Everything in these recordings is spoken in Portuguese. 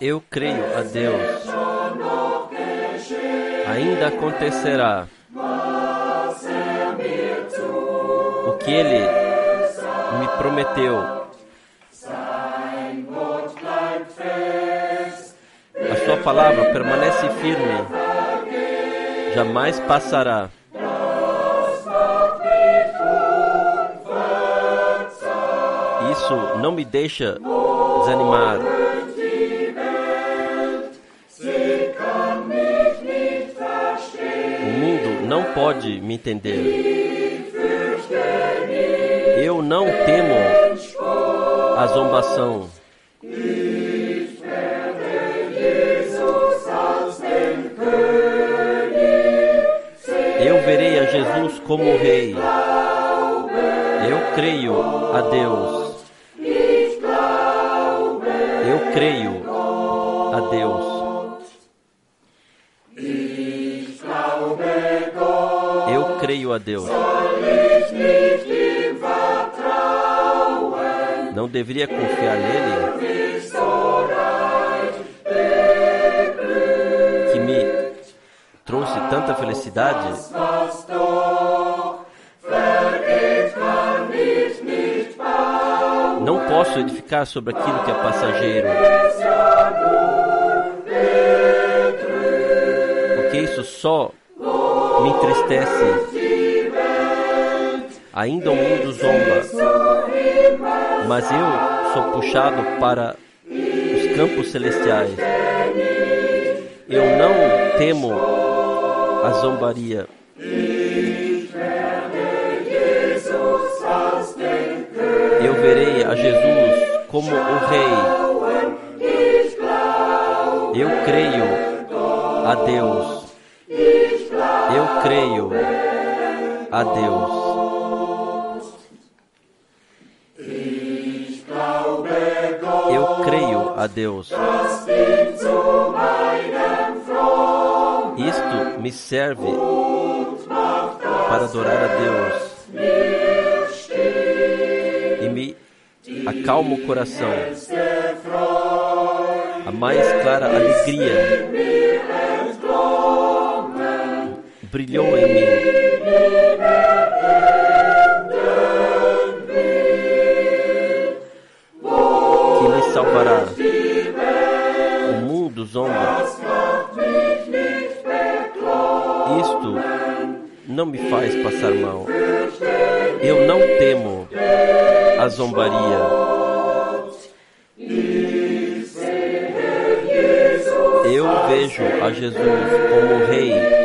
Eu creio a Deus. Ainda acontecerá o que Ele me prometeu. A Sua palavra permanece firme, jamais passará. Isso não me deixa desanimar. Não pode me entender. Eu não temo a zombação. Eu verei a Jesus como Rei. Eu creio a Deus. Eu creio a Deus. Não deveria confiar nele? Que me trouxe tanta felicidade? Não posso edificar sobre aquilo que é passageiro. Porque isso só me entristece. Ainda o mundo zomba, mas eu sou puxado para os campos celestiais. Eu não temo a zombaria. Eu verei a Jesus como o Rei. Eu creio a Deus. Deus. Isto me serve para adorar a Deus e me acalma o coração. A mais clara alegria brilhou em mim. Não me faz passar mal. Eu não temo a zombaria. Eu vejo a Jesus como Rei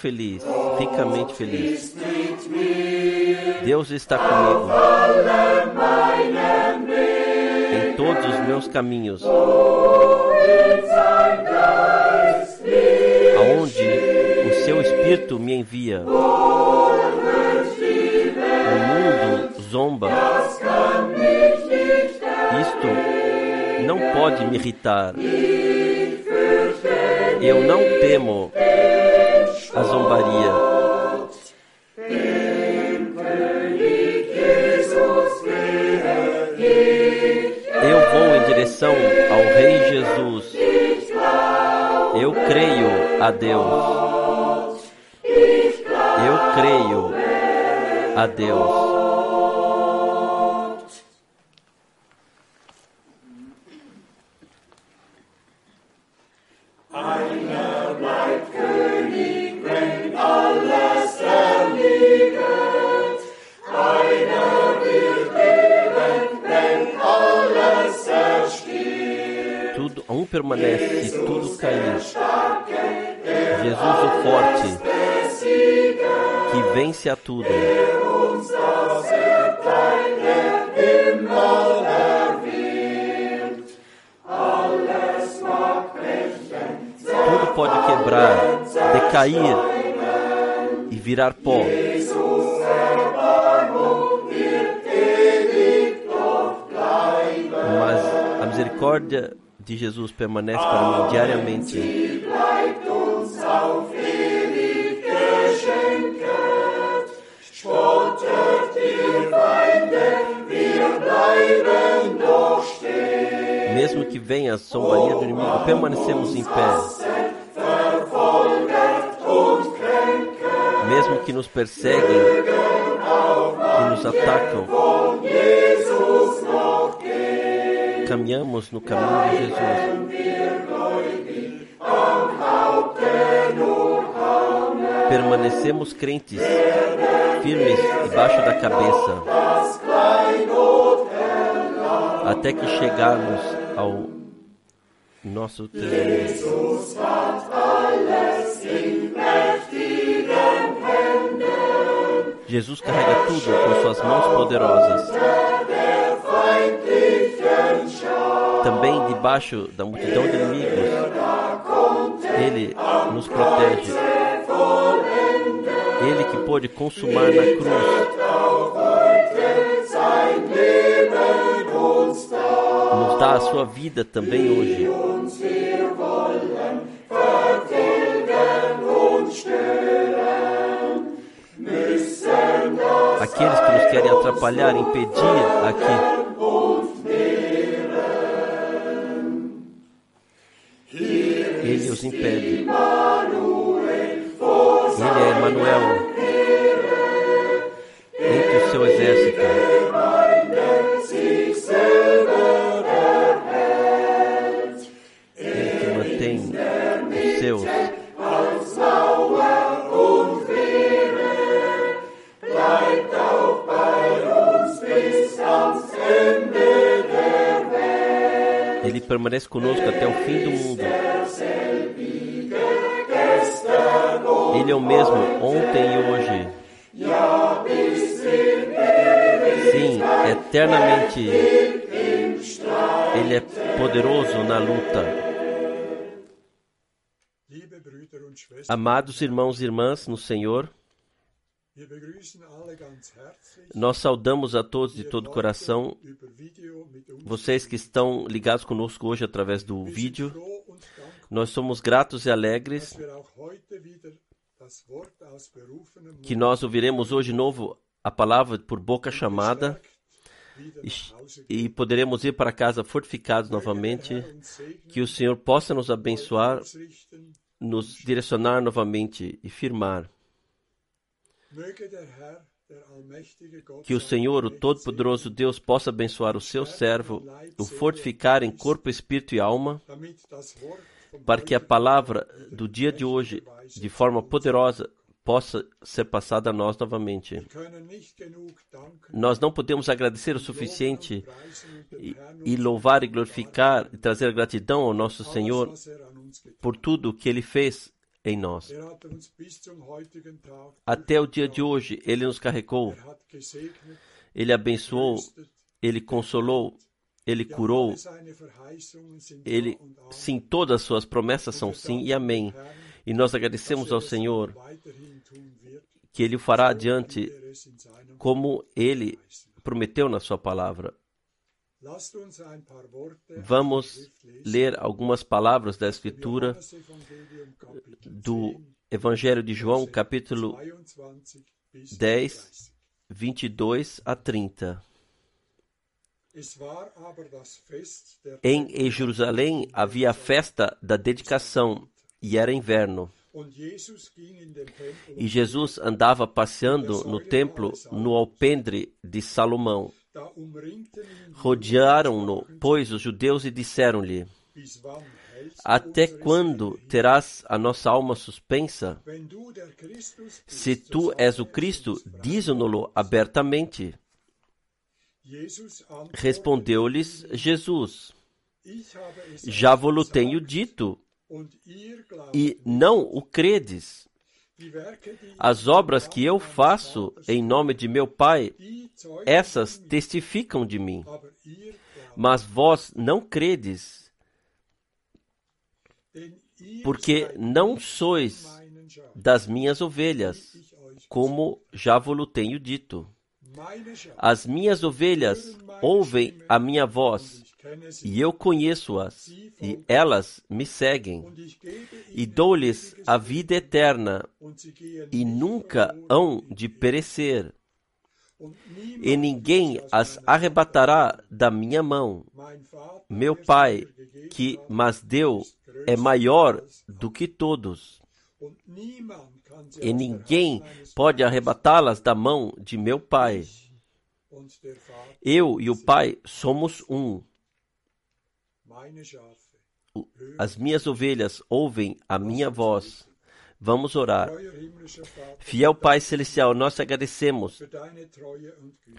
feliz, ricamente feliz. Deus está comigo em todos os meus caminhos. Aonde o seu Espírito me envia. O mundo zomba. Isto não pode me irritar. Eu não temo misericórdia de Jesus permanece para mim diariamente. Mesmo que venha a zombaria do inimigo, permanecemos em pé. Mesmo que nos perseguem, que nos atacam, caminhamos no caminho de Jesus. Permanecemos crentes, firmes debaixo da cabeça, até que chegarmos ao nosso tesouro. Jesus carrega tudo com suas mãos poderosas. Também debaixo da multidão de inimigos, Ele nos protege. Ele que pôde consumar na cruz. Nos dá a sua vida também hoje. Aqueles que nos querem atrapalhar, impedir aqui. Impede. Ele é Emmanuel entre o seu exército. Ele que mantém os seus. Ele permanece conosco até o fim do mundo. Na luta. Amados irmãos e irmãs no Senhor, nós saudamos a todos de todo o coração, vocês que estão ligados conosco hoje através do vídeo. Nós somos gratos e alegres que nós ouviremos hoje novo a palavra por boca chamada e, poderemos ir para casa fortificados novamente. Que o Senhor possa nos abençoar, nos direcionar novamente e firmar. Que o Senhor, o Todo-Poderoso Deus, possa abençoar o seu servo, o fortificar em corpo, espírito e alma, para que a palavra do dia de hoje, de forma poderosa, possa ser passada a nós novamente. Nós não podemos agradecer o suficiente e, e louvar e glorificar e trazer gratidão ao nosso Senhor por tudo que Ele fez em nós. Até o dia de hoje, Ele nos carregou, Ele abençoou, Ele consolou, Ele curou. Ele, sim, todas as suas promessas são sim e amém. E nós agradecemos ao Senhor que Ele fará adiante como Ele prometeu na Sua palavra. Vamos ler algumas palavras da Escritura do Evangelho de João, capítulo 10, 22 a 30. Em Jerusalém havia a festa da dedicação e era inverno. E Jesus andava passeando no templo no alpendre de Salomão. Rodearam-no, pois, os judeus e disseram-lhe: Até quando terás a nossa alma suspensa? Se tu és o Cristo, diz-no-lo abertamente. Respondeu-lhes Jesus: Já vos tenho dito, e não o credes. As obras que eu faço em nome de meu Pai, essas testificam de mim. Mas vós não credes, porque não sois das minhas ovelhas, como já vos tenho dito. As minhas ovelhas ouvem a minha voz, e eu conheço-as, e elas me seguem. E dou-lhes a vida eterna, e nunca hão de perecer. E ninguém as arrebatará da minha mão. Meu Pai, que mas deu, é maior do que todos. E ninguém pode arrebatá-las da mão de meu Pai. Eu e o Pai somos um. As minhas ovelhas ouvem a minha voz. Vamos orar. Fiel Pai Celestial, nós te agradecemos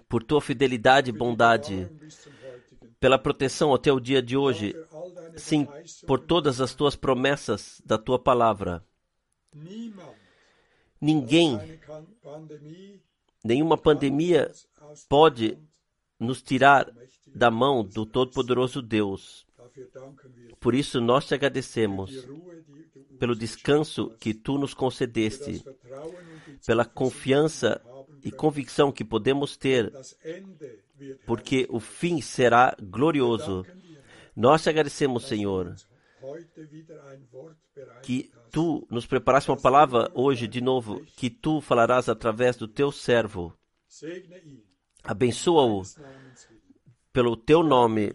por tua fidelidade e bondade, pela proteção até o dia de hoje, sim, por todas as tuas promessas da tua palavra. Ninguém, nenhuma pandemia pode nos tirar da mão do Todo-Poderoso Deus. Por isso nós te agradecemos pelo descanso que tu nos concedeste, pela confiança e convicção que podemos ter, porque o fim será glorioso. Nós te agradecemos, Senhor, que tu nos preparaste uma palavra hoje de novo, que tu falarás através do teu servo. Abençoa-o pelo teu nome,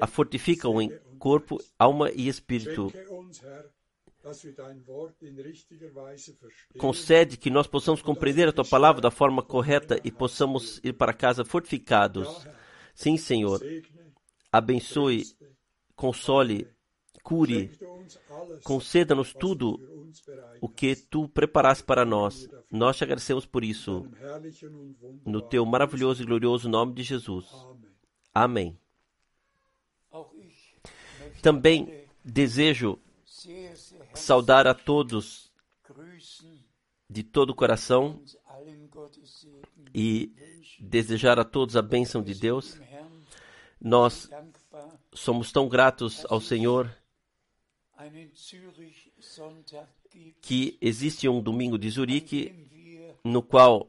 a fortifica-o em corpo, alma e espírito. Concede que nós possamos compreender a tua palavra da forma correta e possamos ir para casa fortificados. Sim, Senhor. Abençoe, console, cure, conceda-nos tudo o que tu preparaste para nós. Nós te agradecemos por isso. No teu maravilhoso e glorioso nome de Jesus. Amém. Também desejo saudar a todos de todo o coração e desejar a todos a bênção de Deus. Nós somos tão gratos ao Senhor que existe um domingo de Zurique no qual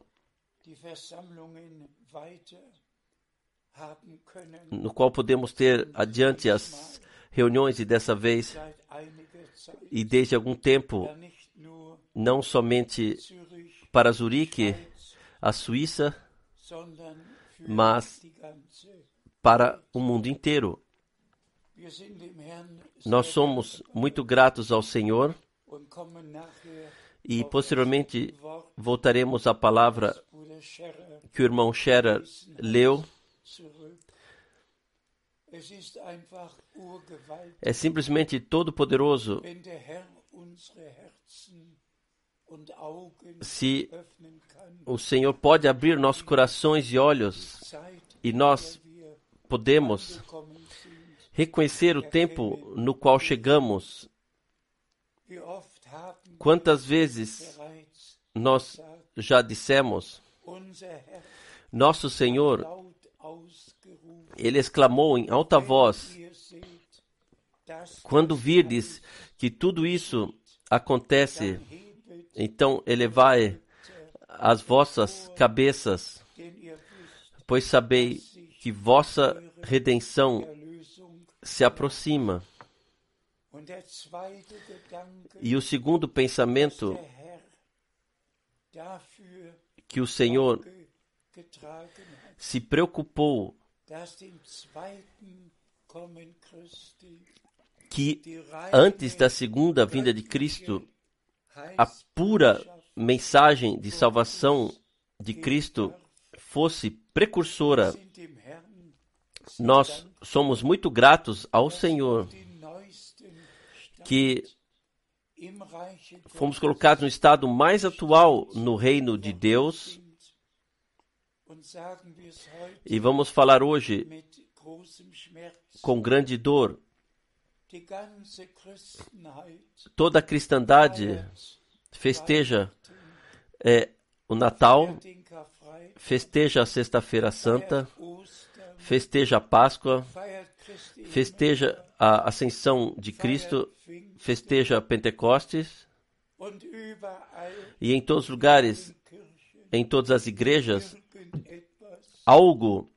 no qual podemos ter adiante as reuniões e dessa vez e desde algum tempo não somente para Zurique, a Suíça, mas para o mundo inteiro. Nós somos muito gratos ao Senhor e posteriormente voltaremos à palavra que o irmão Scherer leu. É simplesmente todo-poderoso se o Senhor pode abrir nossos corações e olhos e nós podemos reconhecer o tempo no qual chegamos. Quantas vezes nós já dissemos, nosso Senhor, ele exclamou em alta voz: Quando virdes que tudo isso acontece, então elevai as vossas cabeças, pois sabei que vossa redenção se aproxima. E o segundo pensamento que o Senhor se preocupou que antes da segunda vinda de Cristo, a pura mensagem de salvação de Cristo fosse precursora nós somos muito gratos ao Senhor que fomos colocados no estado mais atual no reino de Deus. E vamos falar hoje com grande dor. Toda a cristandade festeja é, o Natal, festeja a Sexta-feira Santa, festeja a Páscoa, festeja a ascensão de Cristo, festeja Pentecostes e em todos os lugares, em todas as igrejas, algo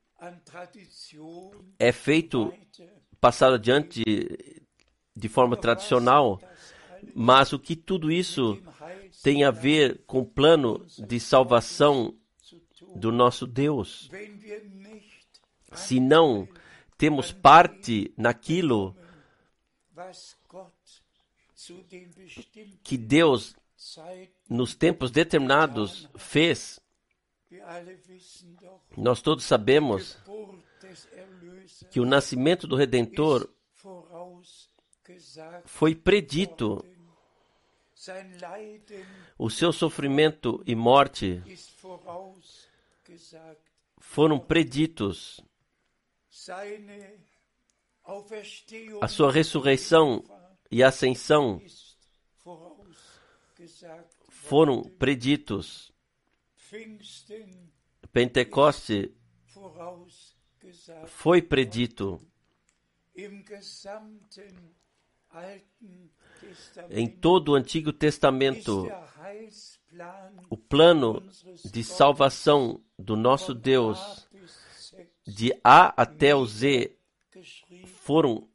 é feito, passado adiante de, de forma tradicional, mas o que tudo isso tem a ver com o plano de salvação do nosso Deus. Se não temos parte naquilo que Deus, nos tempos determinados, fez, nós todos sabemos que o nascimento do Redentor foi predito. O seu sofrimento e morte foram preditos. A sua ressurreição e ascensão foram preditos. Pentecoste foi predito. Em todo o Antigo Testamento, o plano de salvação do nosso Deus, de A até o Z, foram,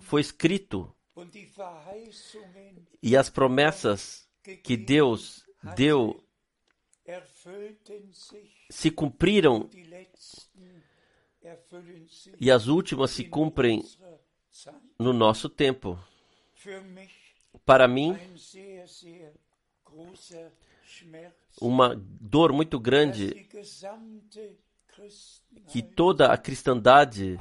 foi escrito. E as promessas que Deus deu se cumpriram e as últimas se cumprem no nosso tempo. Para mim, uma dor muito grande que toda a cristandade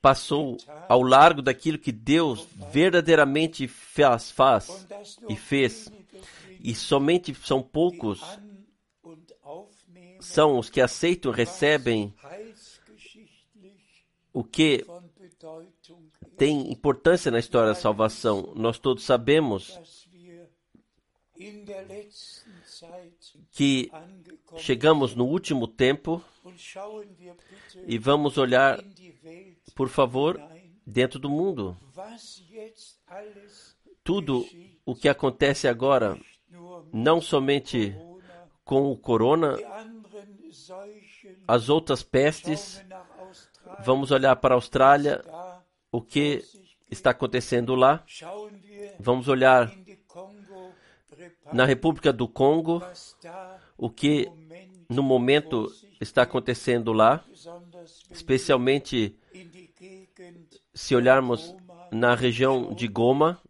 passou ao largo daquilo que Deus verdadeiramente faz, faz e fez. E somente são poucos são os que aceitam, recebem o que tem importância na história da salvação. Nós todos sabemos que chegamos no último tempo e vamos olhar, por favor, dentro do mundo. Tudo o que acontece agora, não somente com o corona, as outras pestes. Vamos olhar para a Austrália, o que está acontecendo lá. Vamos olhar na República do Congo, o que no momento está acontecendo lá, especialmente se olharmos na região de Goma.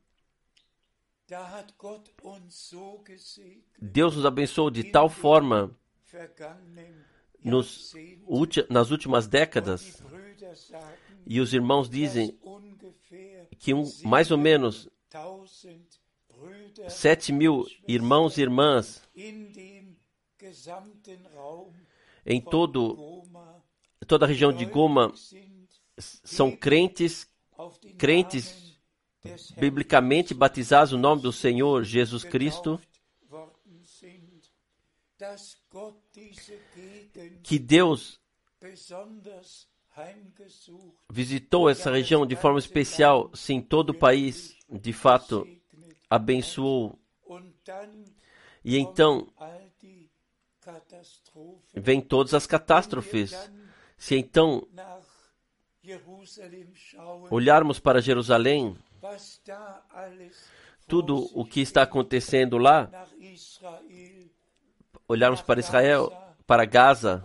Deus nos abençoou de tal forma nos, nas últimas décadas, e os irmãos dizem que um, mais ou menos sete mil irmãos e irmãs em todo, toda a região de Goma são crentes, crentes biblicamente batizados no nome do Senhor Jesus Cristo, que Deus visitou essa região de forma especial, sim, todo o país, de fato, abençoou. E então vem todas as catástrofes. Se então olharmos para Jerusalém, tudo o que está acontecendo lá, olharmos para Israel, para Gaza,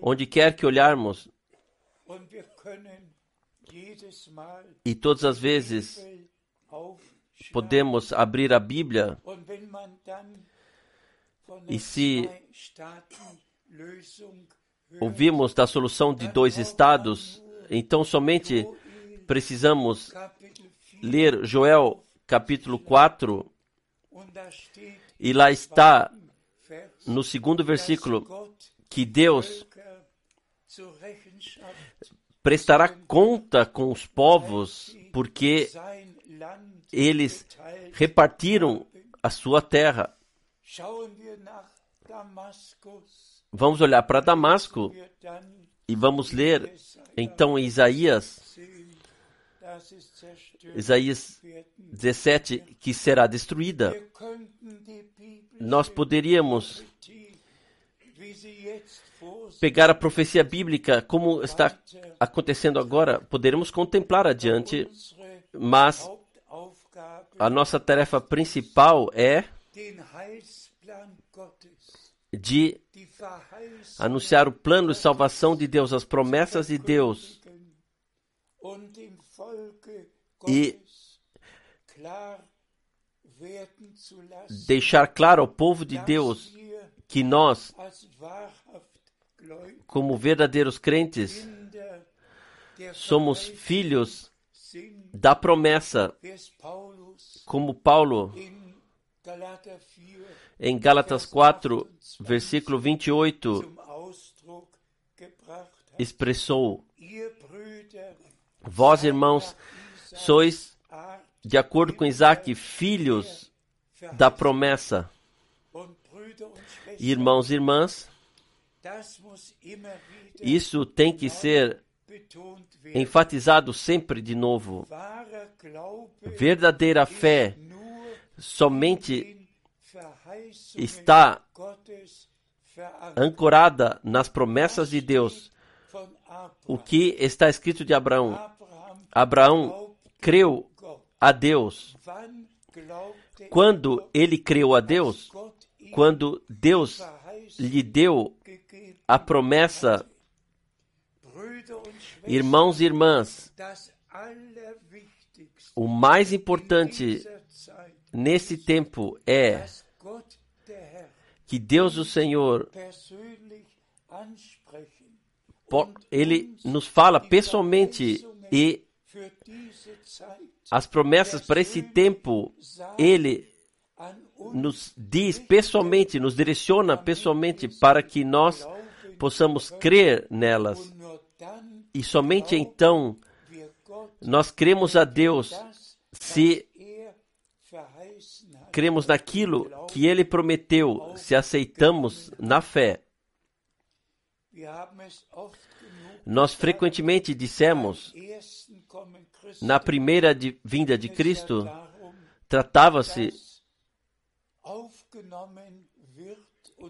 onde quer que olharmos, e todas as vezes podemos abrir a Bíblia e se ouvimos da solução de dois estados, então somente precisamos ler Joel capítulo 4 e lá está no segundo versículo que Deus prestará conta com os povos porque eles repartiram a sua terra. Vamos olhar para Damasco e vamos ler então Isaías Isaías 17, que será destruída. Nós poderíamos pegar a profecia bíblica como está acontecendo agora, poderemos contemplar adiante, mas a nossa tarefa principal é de anunciar o plano de salvação de Deus, as promessas de Deus e deixar claro ao povo de Deus que nós, como verdadeiros crentes, somos filhos da promessa, como Paulo em Gálatas 4, versículo 28, expressou: Vós, irmãos, sois, de acordo com Isaac, filhos da promessa. Irmãos e irmãs, isso tem que ser enfatizado sempre de novo. Verdadeira fé somente está ancorada nas promessas de Deus. O que está escrito de Abraão? Abraão creu a Deus. Quando ele creu a Deus, quando Deus lhe deu a promessa, irmãos e irmãs, o mais importante nesse tempo é que Deus, o Senhor, ele nos fala pessoalmente e as promessas para esse tempo, ele nos diz pessoalmente, nos direciona pessoalmente para que nós possamos crer nelas. E somente então nós cremos a Deus se cremos naquilo que ele prometeu, se aceitamos na fé. Nós frequentemente dissemos, na primeira de, vinda de Cristo, tratava-se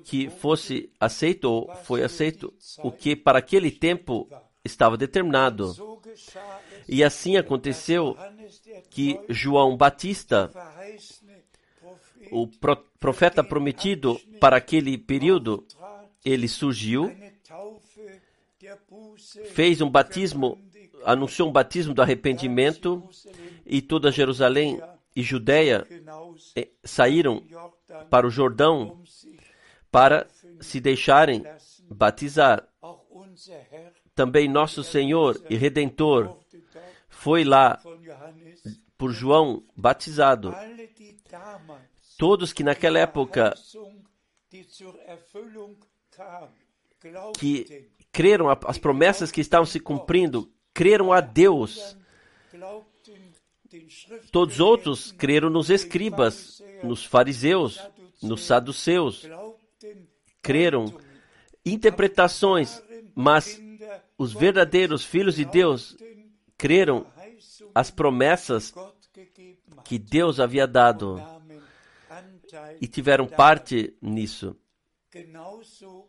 que fosse aceito ou foi aceito o que para aquele tempo estava determinado. E assim aconteceu que João Batista, o profeta prometido para aquele período, ele surgiu, fez um batismo, anunciou um batismo do arrependimento e toda Jerusalém e Judéia eh, saíram para o Jordão para se deixarem batizar. Também nosso Senhor e Redentor foi lá por João batizado. Todos que naquela época que creram as promessas que estavam se cumprindo, creram a Deus. Todos outros creram nos escribas, nos fariseus, nos saduceus, creram interpretações, mas os verdadeiros filhos de Deus creram as promessas que Deus havia dado e tiveram parte nisso.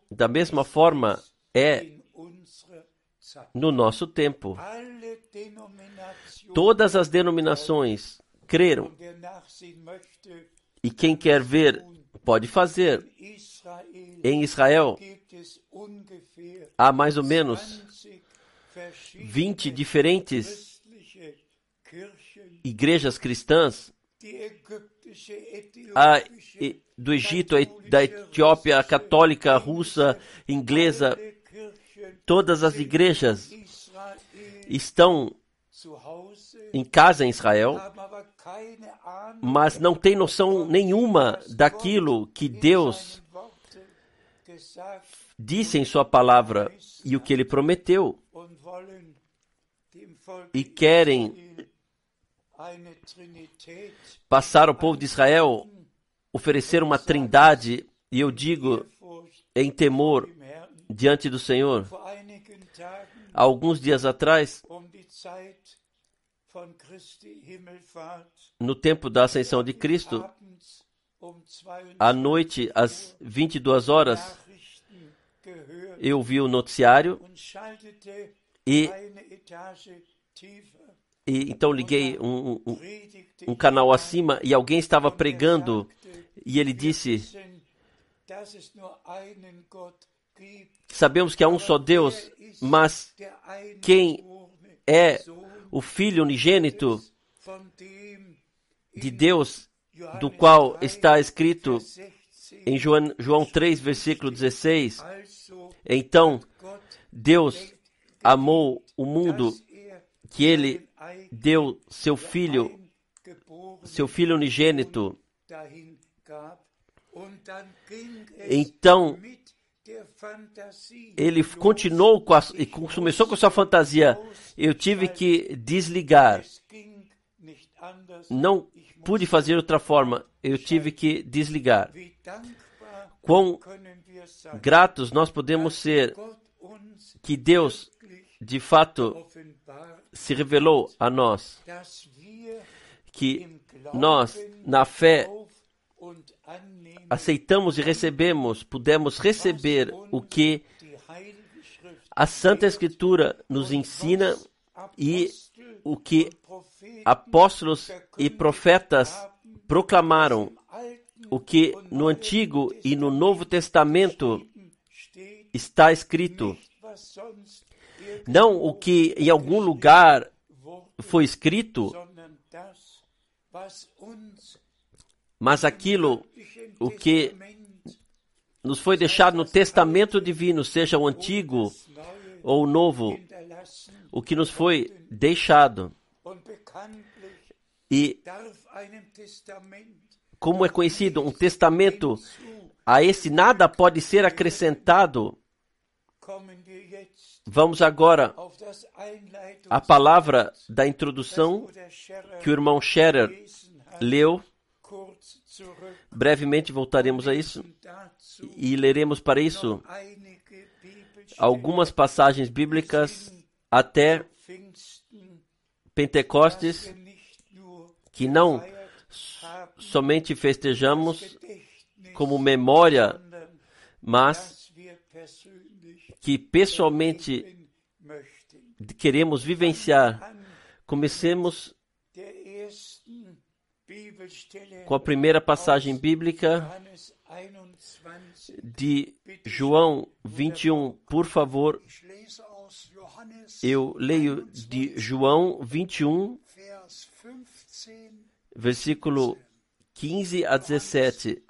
Da mesma forma, é no nosso tempo. Todas as denominações creram. E quem quer ver, pode fazer. Em Israel, há mais ou menos 20 diferentes igrejas cristãs a, do Egito, da Etiópia, a católica, a russa, inglesa, todas as igrejas estão em casa em Israel, mas não tem noção nenhuma daquilo que Deus disse em Sua palavra e o que Ele prometeu. E querem passar ao povo de Israel oferecer uma trindade, e eu digo em temor diante do Senhor. Alguns dias atrás, no tempo da ascensão de Cristo, à noite, às 22 horas, eu vi o noticiário e, e então liguei um, um, um canal acima e alguém estava pregando e ele disse: Sabemos que há um só Deus, mas quem é o Filho unigênito de Deus, do qual está escrito em João, João 3, versículo 16. Então, Deus amou o mundo que ele deu seu filho, seu filho unigênito. Então, ele continuou com a, começou com sua fantasia. Eu tive que desligar. Não pude fazer outra forma. Eu tive que desligar. Quão gratos nós podemos ser que Deus, de fato, se revelou a nós. Que nós, na fé, aceitamos e recebemos, pudemos receber o que a Santa Escritura nos ensina e o que apóstolos e profetas proclamaram, o que no Antigo e no Novo Testamento está escrito. Não o que em algum lugar foi escrito, mas aquilo o que nos foi deixado no testamento divino, seja o antigo ou o novo, o que nos foi deixado. E como é conhecido, um testamento, a esse nada pode ser acrescentado. Vamos agora à palavra da introdução que o irmão Scherer leu. Brevemente voltaremos a isso e leremos para isso algumas passagens bíblicas até Pentecostes que não somente festejamos como memória, mas que pessoalmente queremos vivenciar. Comecemos com a primeira passagem bíblica de João 21, por favor. Eu leio de João 21, versículo 15 a 17.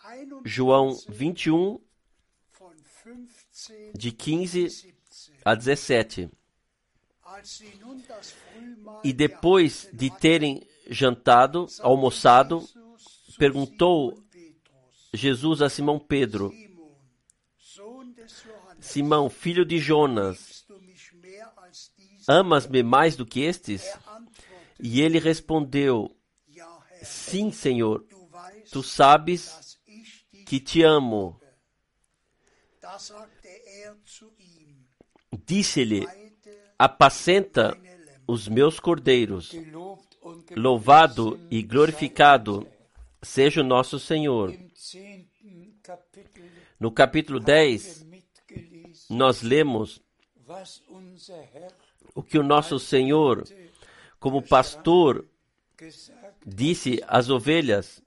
João 21, de 15 a 17. E depois de terem jantado, almoçado, perguntou Jesus a Simão Pedro: Simão, filho de Jonas, amas-me mais do que estes? E ele respondeu: Sim, Senhor, tu sabes que te amo. Disse-lhe: Apacenta os meus cordeiros. Louvado e glorificado seja o nosso Senhor. No capítulo 10, nós lemos o que o nosso Senhor, como pastor, disse às ovelhas: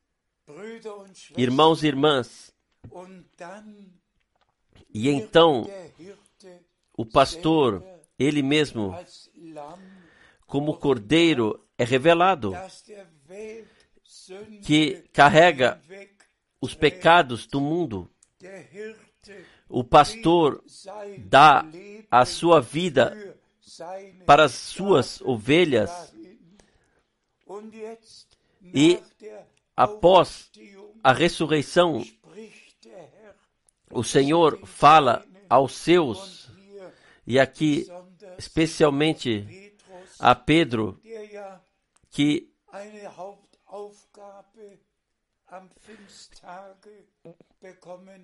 Irmãos e irmãs, e então o pastor, ele mesmo, como cordeiro, é revelado que carrega os pecados do mundo. O pastor dá a sua vida para as suas ovelhas e após a ressurreição, o Senhor fala aos seus, e aqui especialmente a Pedro, que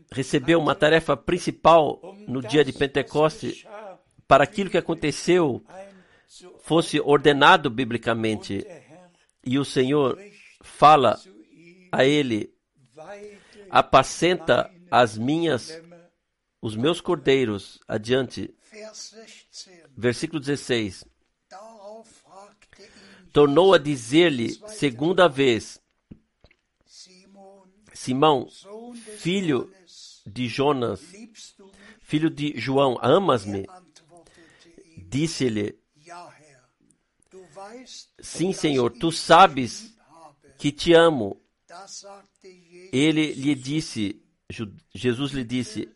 recebeu uma tarefa principal no dia de Pentecostes para aquilo que aconteceu fosse ordenado biblicamente. E o Senhor fala a ele: apacenta as minhas, os meus cordeiros. Adiante. Versículo 16. Tornou a dizer-lhe segunda vez: Simão, filho de Jonas, filho de João, amas-me? Disse-lhe: Sim, Senhor, tu sabes que te amo. Ele lhe disse, Jesus lhe disse: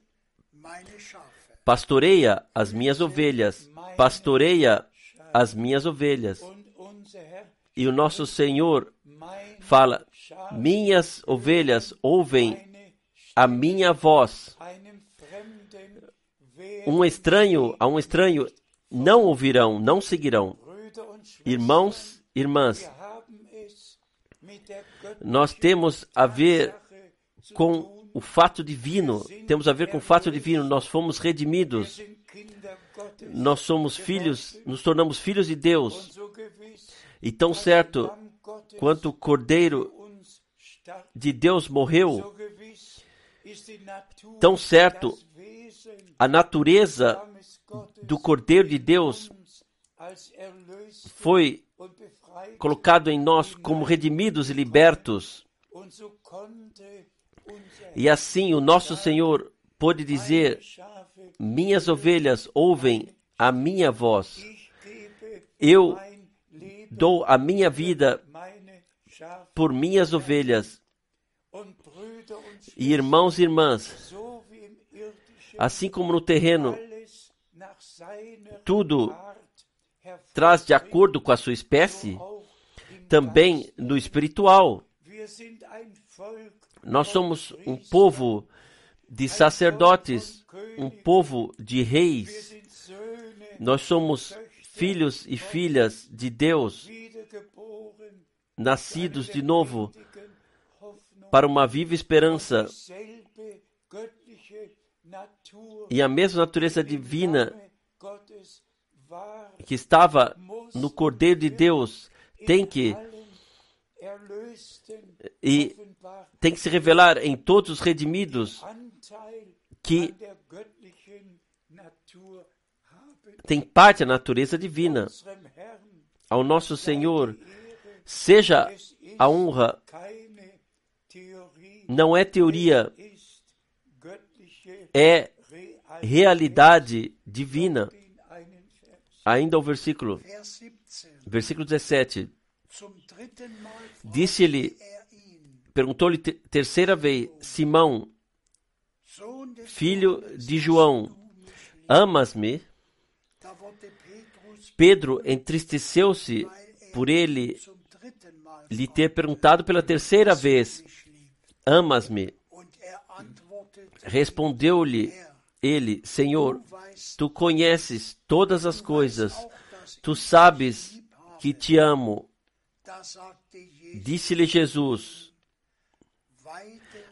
Pastoreia as minhas ovelhas, pastoreia as minhas ovelhas. E o nosso Senhor fala: Minhas ovelhas ouvem a minha voz. Um estranho, a um estranho não ouvirão, não seguirão. Irmãos, irmãs, nós temos a ver com o fato divino, temos a ver com o fato divino, nós fomos redimidos, nós somos filhos, nos tornamos filhos de Deus. E tão certo quanto o Cordeiro de Deus morreu, tão certo a natureza do Cordeiro de Deus foi colocado em nós como redimidos e libertos. E assim o nosso Senhor pôde dizer: Minhas ovelhas ouvem a minha voz. Eu dou a minha vida por minhas ovelhas. E irmãos e irmãs, assim como no terreno, tudo traz de acordo com a sua espécie, também no espiritual. Nós somos um povo de sacerdotes, um povo de reis. Nós somos filhos e filhas de Deus, nascidos de novo para uma viva esperança. E a mesma natureza divina que estava no Cordeiro de Deus tem que e tem que se revelar em todos os redimidos que tem parte da natureza divina. Ao nosso Senhor, seja a honra, não é teoria, é realidade divina. Ainda o versículo, versículo 17. Disse-lhe, perguntou-lhe terceira vez, Simão, filho de João, amas-me? Pedro entristeceu-se por ele lhe ter perguntado pela terceira vez: Amas-me? Respondeu-lhe ele: Senhor, tu conheces todas as coisas, tu sabes que te amo. Disse-lhe Jesus: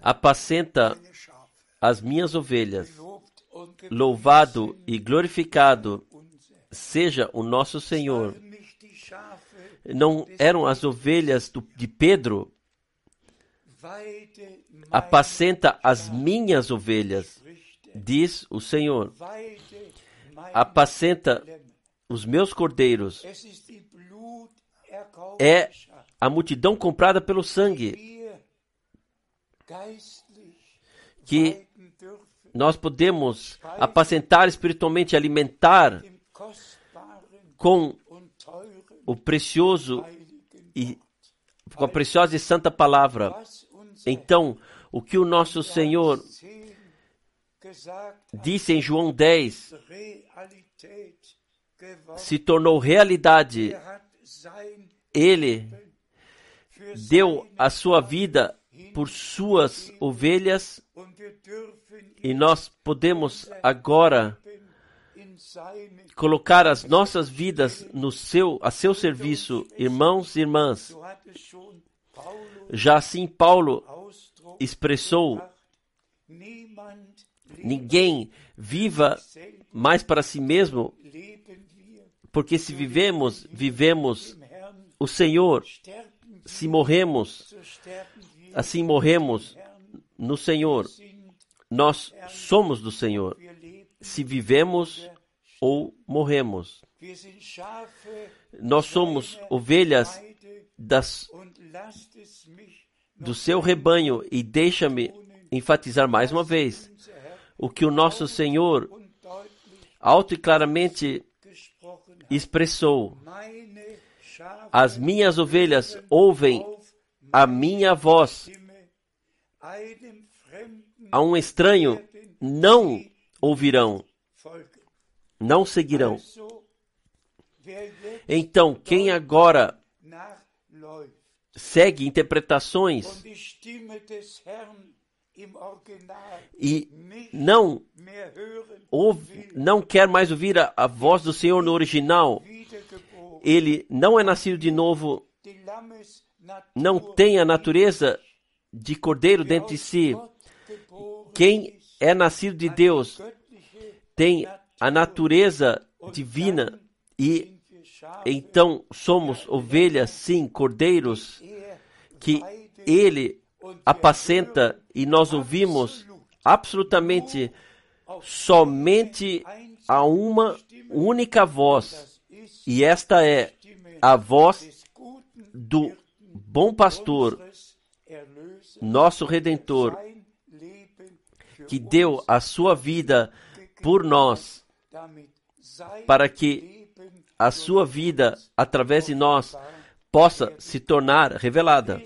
Apacenta as minhas ovelhas. Louvado e glorificado seja o nosso Senhor. Não eram as ovelhas do, de Pedro? Apacenta as minhas ovelhas, diz o Senhor. Apacenta os meus cordeiros. É a multidão comprada pelo sangue. Que nós podemos apacentar espiritualmente, alimentar com o precioso e com a preciosa e santa palavra. Então, o que o nosso Senhor disse em João 10 se tornou realidade. Ele deu a sua vida por suas ovelhas e nós podemos agora colocar as nossas vidas no seu, a seu serviço, irmãos e irmãs. Já assim Paulo expressou: ninguém viva mais para si mesmo, Porque se vivemos, vivemos o Senhor. Se morremos, assim morremos no Senhor. Nós somos do Senhor. Se vivemos ou morremos. Nós somos ovelhas das, do seu rebanho e deixa-me enfatizar mais uma vez o que o nosso Senhor alto e claramente expressou: As minhas ovelhas ouvem a minha voz. A um estranho não ouvirão, não seguirão. Então, quem agora segue interpretações e não ouve, não quer mais ouvir a, a voz do Senhor no original, ele não é nascido de novo, não tem a natureza de cordeiro dentro de si. Quem é nascido de Deus tem a natureza divina e então somos ovelhas, sim, cordeiros, que ele apacenta e nós ouvimos absolutamente somente a uma única voz, e esta é a voz do bom pastor, nosso redentor, que deu a sua vida por nós, para que a sua vida, através de nós, possa se tornar revelada.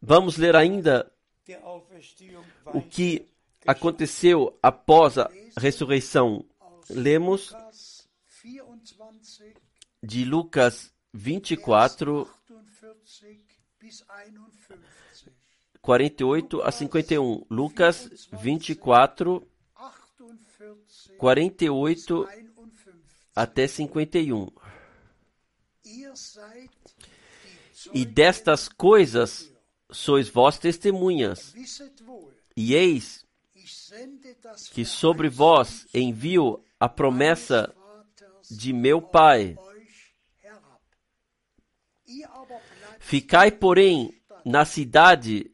Vamos ler ainda o que aconteceu após a ressurreição. Lemos de Lucas 24, 48 a 51. Lucas 24, 48 até 51. E destas coisas sois vós testemunhas. E eis que sobre vós envio a promessa de meu Pai. Ficai, porém, na cidade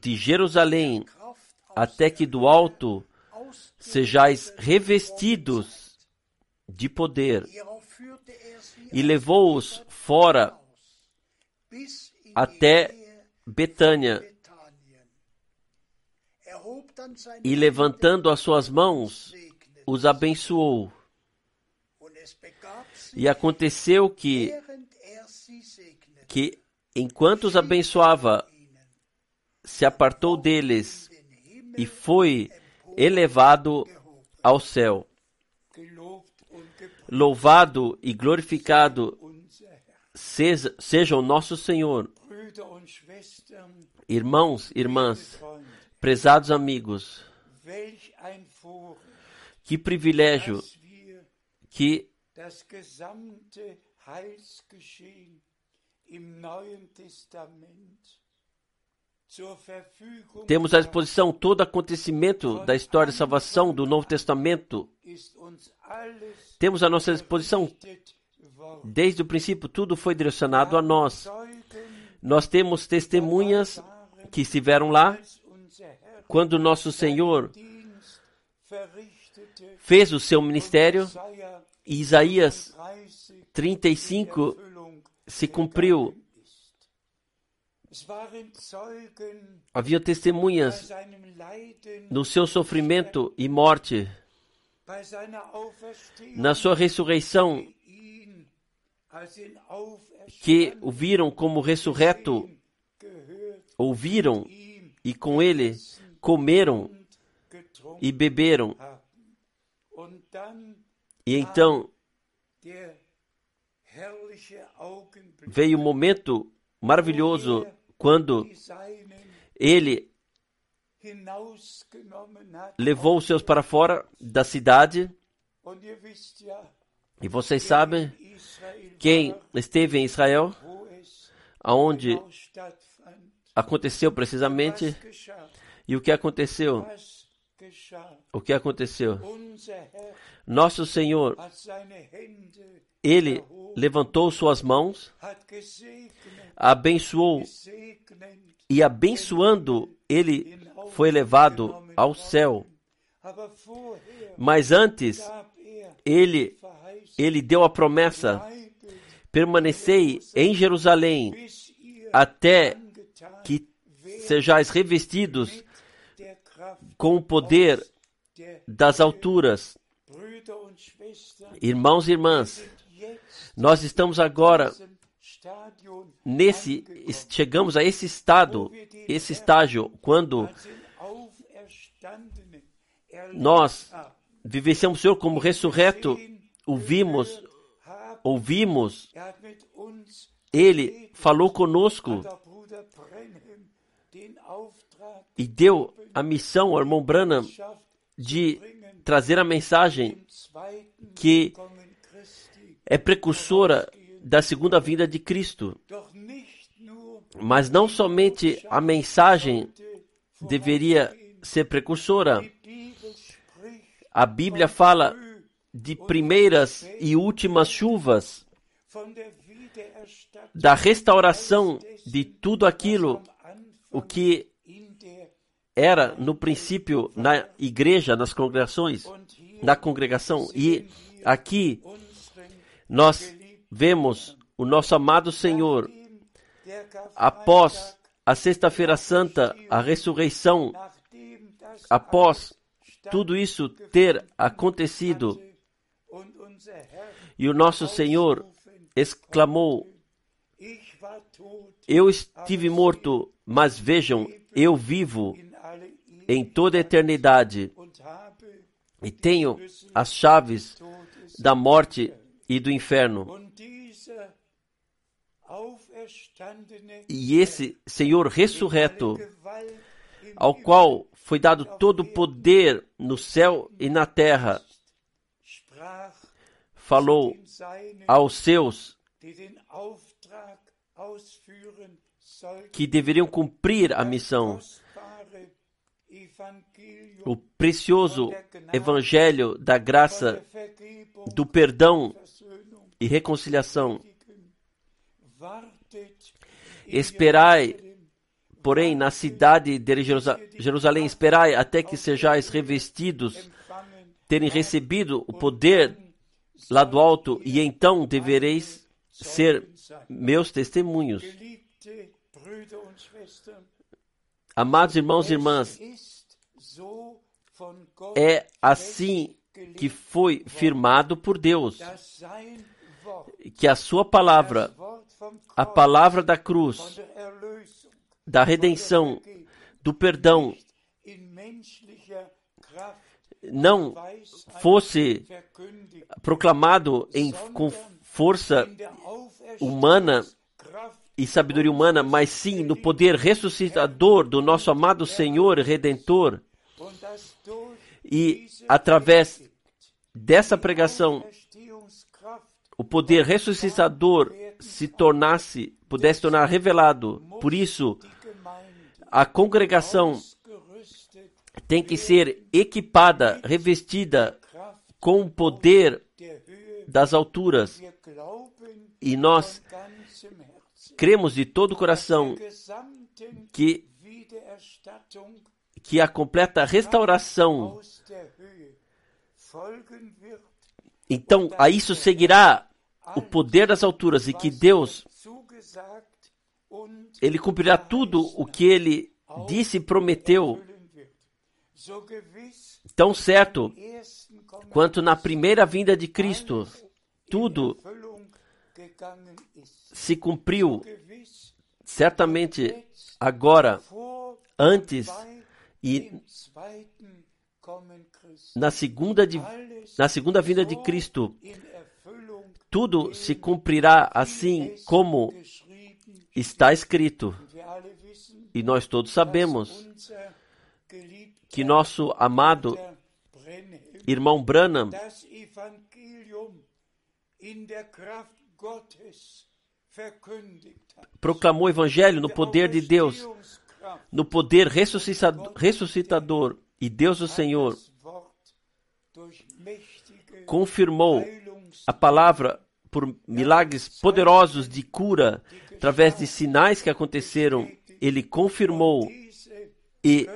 de Jerusalém, até que do alto sejais revestidos de poder. E levou-os fora até Betânia. E levantando as suas mãos, os abençoou. E aconteceu que, que enquanto os abençoava, se apartou deles e foi elevado ao céu. Louvado e glorificado seja, seja o nosso Senhor Irmãos, irmãs, prezados amigos, que privilégio que temos à disposição todo acontecimento da história de salvação do Novo Testamento. Temos à nossa disposição, desde o princípio, tudo foi direcionado a nós. Nós temos testemunhas que estiveram lá quando nosso Senhor fez o seu ministério e Isaías 35 se cumpriu. Havia testemunhas no seu sofrimento e morte, na sua ressurreição que o viram como ressurreto, ouviram e com ele comeram e beberam. E então veio o momento maravilhoso quando ele levou os seus para fora da cidade. E vocês sabem quem esteve em Israel, aonde aconteceu precisamente, e o que aconteceu? o que aconteceu? Nosso Senhor, ele levantou suas mãos, abençoou e abençoando, ele foi levado ao céu. Mas antes, ele, ele deu a promessa: permanecei em Jerusalém até que sejais revestidos com o poder das alturas. Irmãos e irmãs, nós estamos agora nesse chegamos a esse estado, esse estágio quando nós vivenciamos o Senhor como ressurreto, ouvimos, ouvimos, Ele falou conosco e deu a missão ao irmão Branham de trazer a mensagem que é precursora da segunda vinda de Cristo. Mas não somente a mensagem deveria ser precursora. A Bíblia fala de primeiras e últimas chuvas, da restauração de tudo aquilo o que era no princípio na igreja, nas congregações, na congregação. E aqui nós vemos o nosso amado Senhor, após a Sexta-feira Santa, a ressurreição, após tudo isso ter acontecido, e o nosso Senhor exclamou: Eu estive morto, mas vejam, eu vivo em toda a eternidade. E tenho as chaves da morte e do inferno. E esse Senhor ressurreto, ao qual foi dado todo o poder no céu e na terra, falou aos seus que deveriam cumprir a missão. O precioso evangelho da graça, do perdão e reconciliação. Esperai, porém, na cidade de Jerusalém, esperai até que sejais revestidos, terem recebido o poder lá do alto, e então devereis ser meus testemunhos. Amados irmãos e irmãs, é assim que foi firmado por Deus, que a sua palavra, a palavra da cruz, da redenção, do perdão, não fosse proclamado em, com força humana e sabedoria humana, mas sim no poder ressuscitador do nosso amado Senhor Redentor. E através dessa pregação, o poder ressuscitador se tornasse, pudesse tornar revelado. Por isso, a congregação tem que ser equipada, revestida com o poder das alturas. E nós cremos de todo o coração que, que a completa restauração. Então, a isso seguirá o poder das alturas e que Deus ele cumprirá tudo o que ele disse e prometeu. Tão certo quanto na primeira vinda de Cristo, tudo se cumpriu certamente agora, antes e na segunda, de, na segunda vinda de Cristo, tudo se cumprirá assim como está escrito. E nós todos sabemos que nosso amado irmão Branham proclamou o evangelho no poder de Deus, no poder ressuscitador E Deus, o Senhor, confirmou a palavra por milagres poderosos de cura, através de sinais que aconteceram. Ele confirmou e,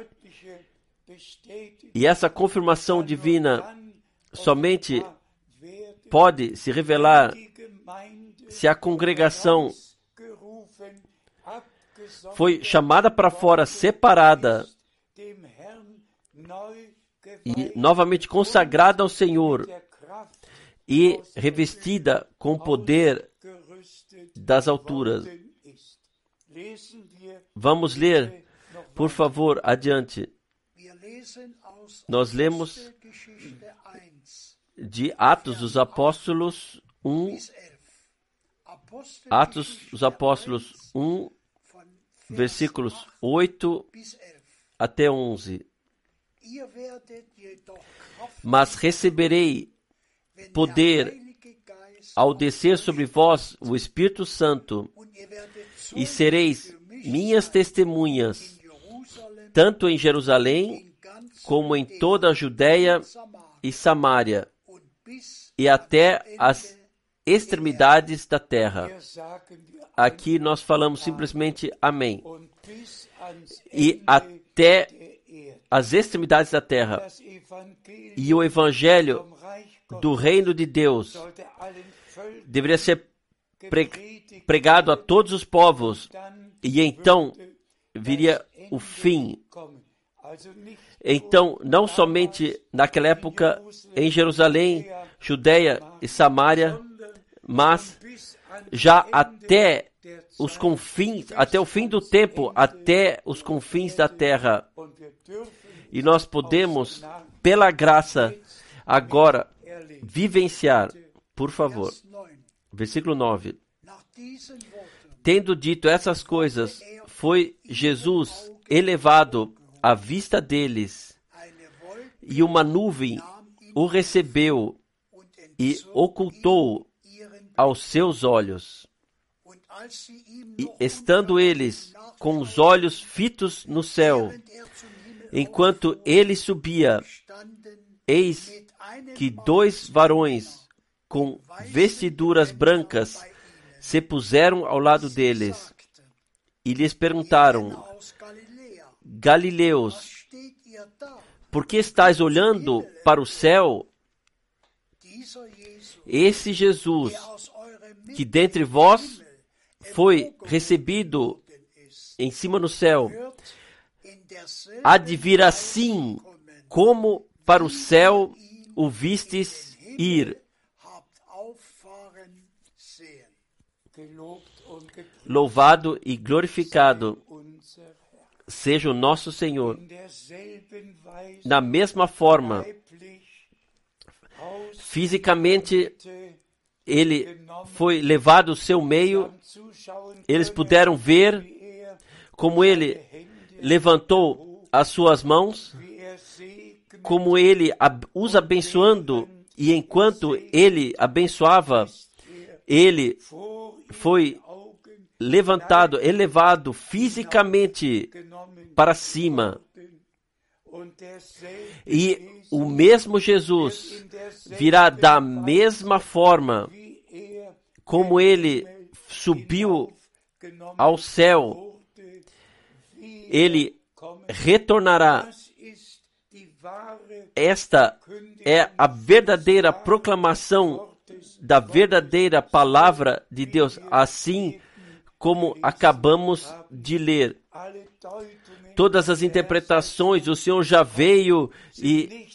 e essa confirmação divina somente pode se revelar se a congregação foi chamada para fora, separada e novamente consagrada ao Senhor e revestida com o poder das alturas. Vamos ler, por favor, adiante. Nós lemos de Atos dos Apóstolos 1, Atos dos Apóstolos 1, versículos 8 até 11. Mas receberei poder ao descer sobre vós o Espírito Santo, e sereis minhas testemunhas, tanto em Jerusalém como em toda a Judéia e Samária, e até as extremidades da terra. Aqui nós falamos simplesmente amém. E até as extremidades da terra. E o evangelho do reino de Deus deveria ser pregado a todos os povos. E então viria o fim. Então, não somente naquela época em Jerusalém, Judéia e Samária, mas já até os confins, até o fim do tempo, até os confins da terra. E nós podemos, pela graça, agora vivenciar, por favor. Versículo 9. Tendo dito essas coisas, foi Jesus elevado à vista deles, e uma nuvem o recebeu e ocultou aos seus olhos. E estando eles com os olhos fitos no céu, enquanto ele subia, eis que dois varões com vestiduras brancas se puseram ao lado deles e lhes perguntaram: Galileus, por que estáis olhando para o céu? Esse Jesus, que dentre vós foi recebido em cima no céu, há de vir assim como para o céu o vistes ir. Louvado e glorificado seja o nosso Senhor. Na mesma forma, fisicamente, ele foi levado ao seu meio, eles puderam ver como ele levantou as suas mãos, como ele os abençoando, e enquanto ele abençoava, ele foi levantado, elevado fisicamente para cima. E o mesmo Jesus virá da mesma forma como ele subiu ao céu, ele retornará. Esta é a verdadeira proclamação da verdadeira palavra de Deus, assim como acabamos de ler. Todas as interpretações, o Senhor já veio e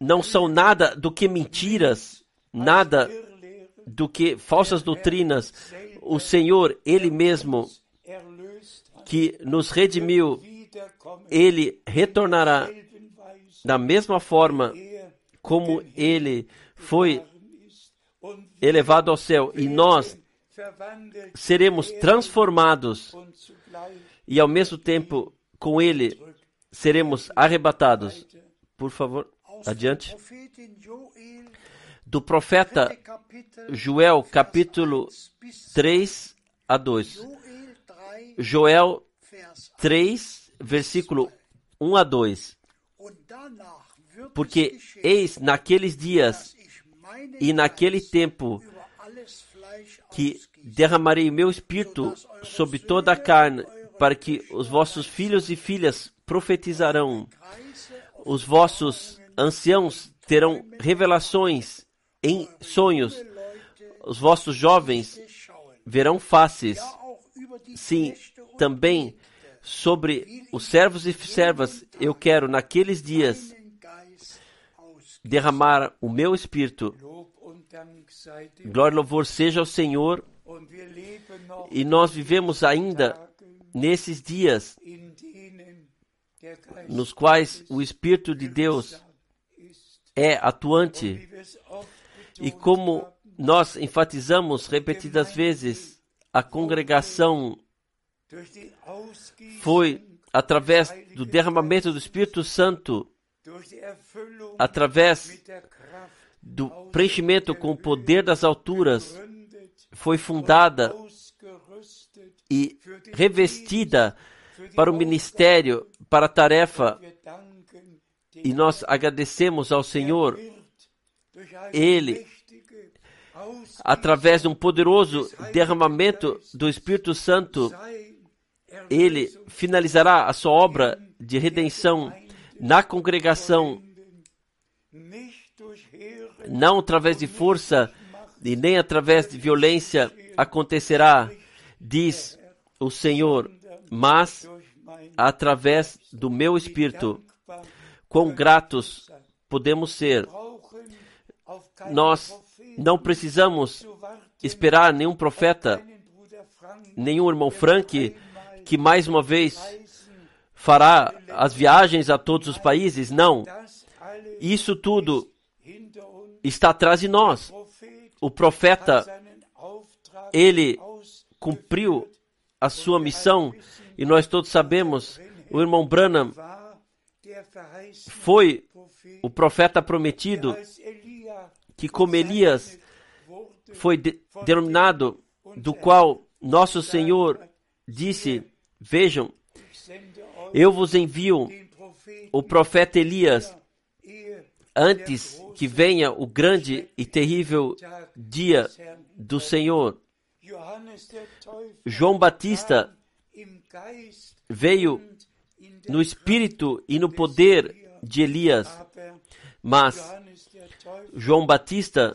não são nada do que mentiras, nada do que falsas doutrinas. O Senhor, Ele mesmo, que nos redimiu, Ele retornará da mesma forma como Ele foi elevado ao céu e nós seremos transformados e ao mesmo tempo com Ele seremos arrebatados. Por favor, adiante. Do profeta Joel, capítulo 3 a 2. Joel 3, versículo 1 a 2. Porque eis naqueles dias e naquele tempo que derramarei meu espírito sobre toda a carne, para que os vossos filhos e filhas profetizarão, os vossos anciãos terão revelações em sonhos, os vossos jovens verão faces. Sim, também sobre os servos e servas eu quero naqueles dias derramar o meu espírito. Glória e louvor seja ao Senhor. E nós vivemos ainda nesses dias nos quais o Espírito de Deus é atuante. E como nós enfatizamos repetidas vezes, a congregação foi através do derramamento do Espírito Santo, através do preenchimento com o poder das alturas, foi fundada e revestida para o ministério, para a tarefa. E nós agradecemos ao Senhor. Ele, através de um poderoso derramamento do Espírito Santo, ele finalizará a sua obra de redenção na congregação, não através de força e nem através de violência acontecerá, diz o Senhor, mas através do meu espírito. Quão gratos podemos ser. Nós não precisamos esperar nenhum profeta, nenhum irmão Frank, que mais uma vez fará as viagens a todos os países. Não. Isso tudo está atrás de nós. O profeta, ele cumpriu a sua missão e nós todos sabemos, o irmão Branham foi o profeta prometido que, como Elias, foi de, denominado, do qual nosso Senhor disse: Vejam, eu vos envio o profeta Elias antes que venha o grande e terrível dia do Senhor. João Batista veio no espírito e no poder de Elias, mas João Batista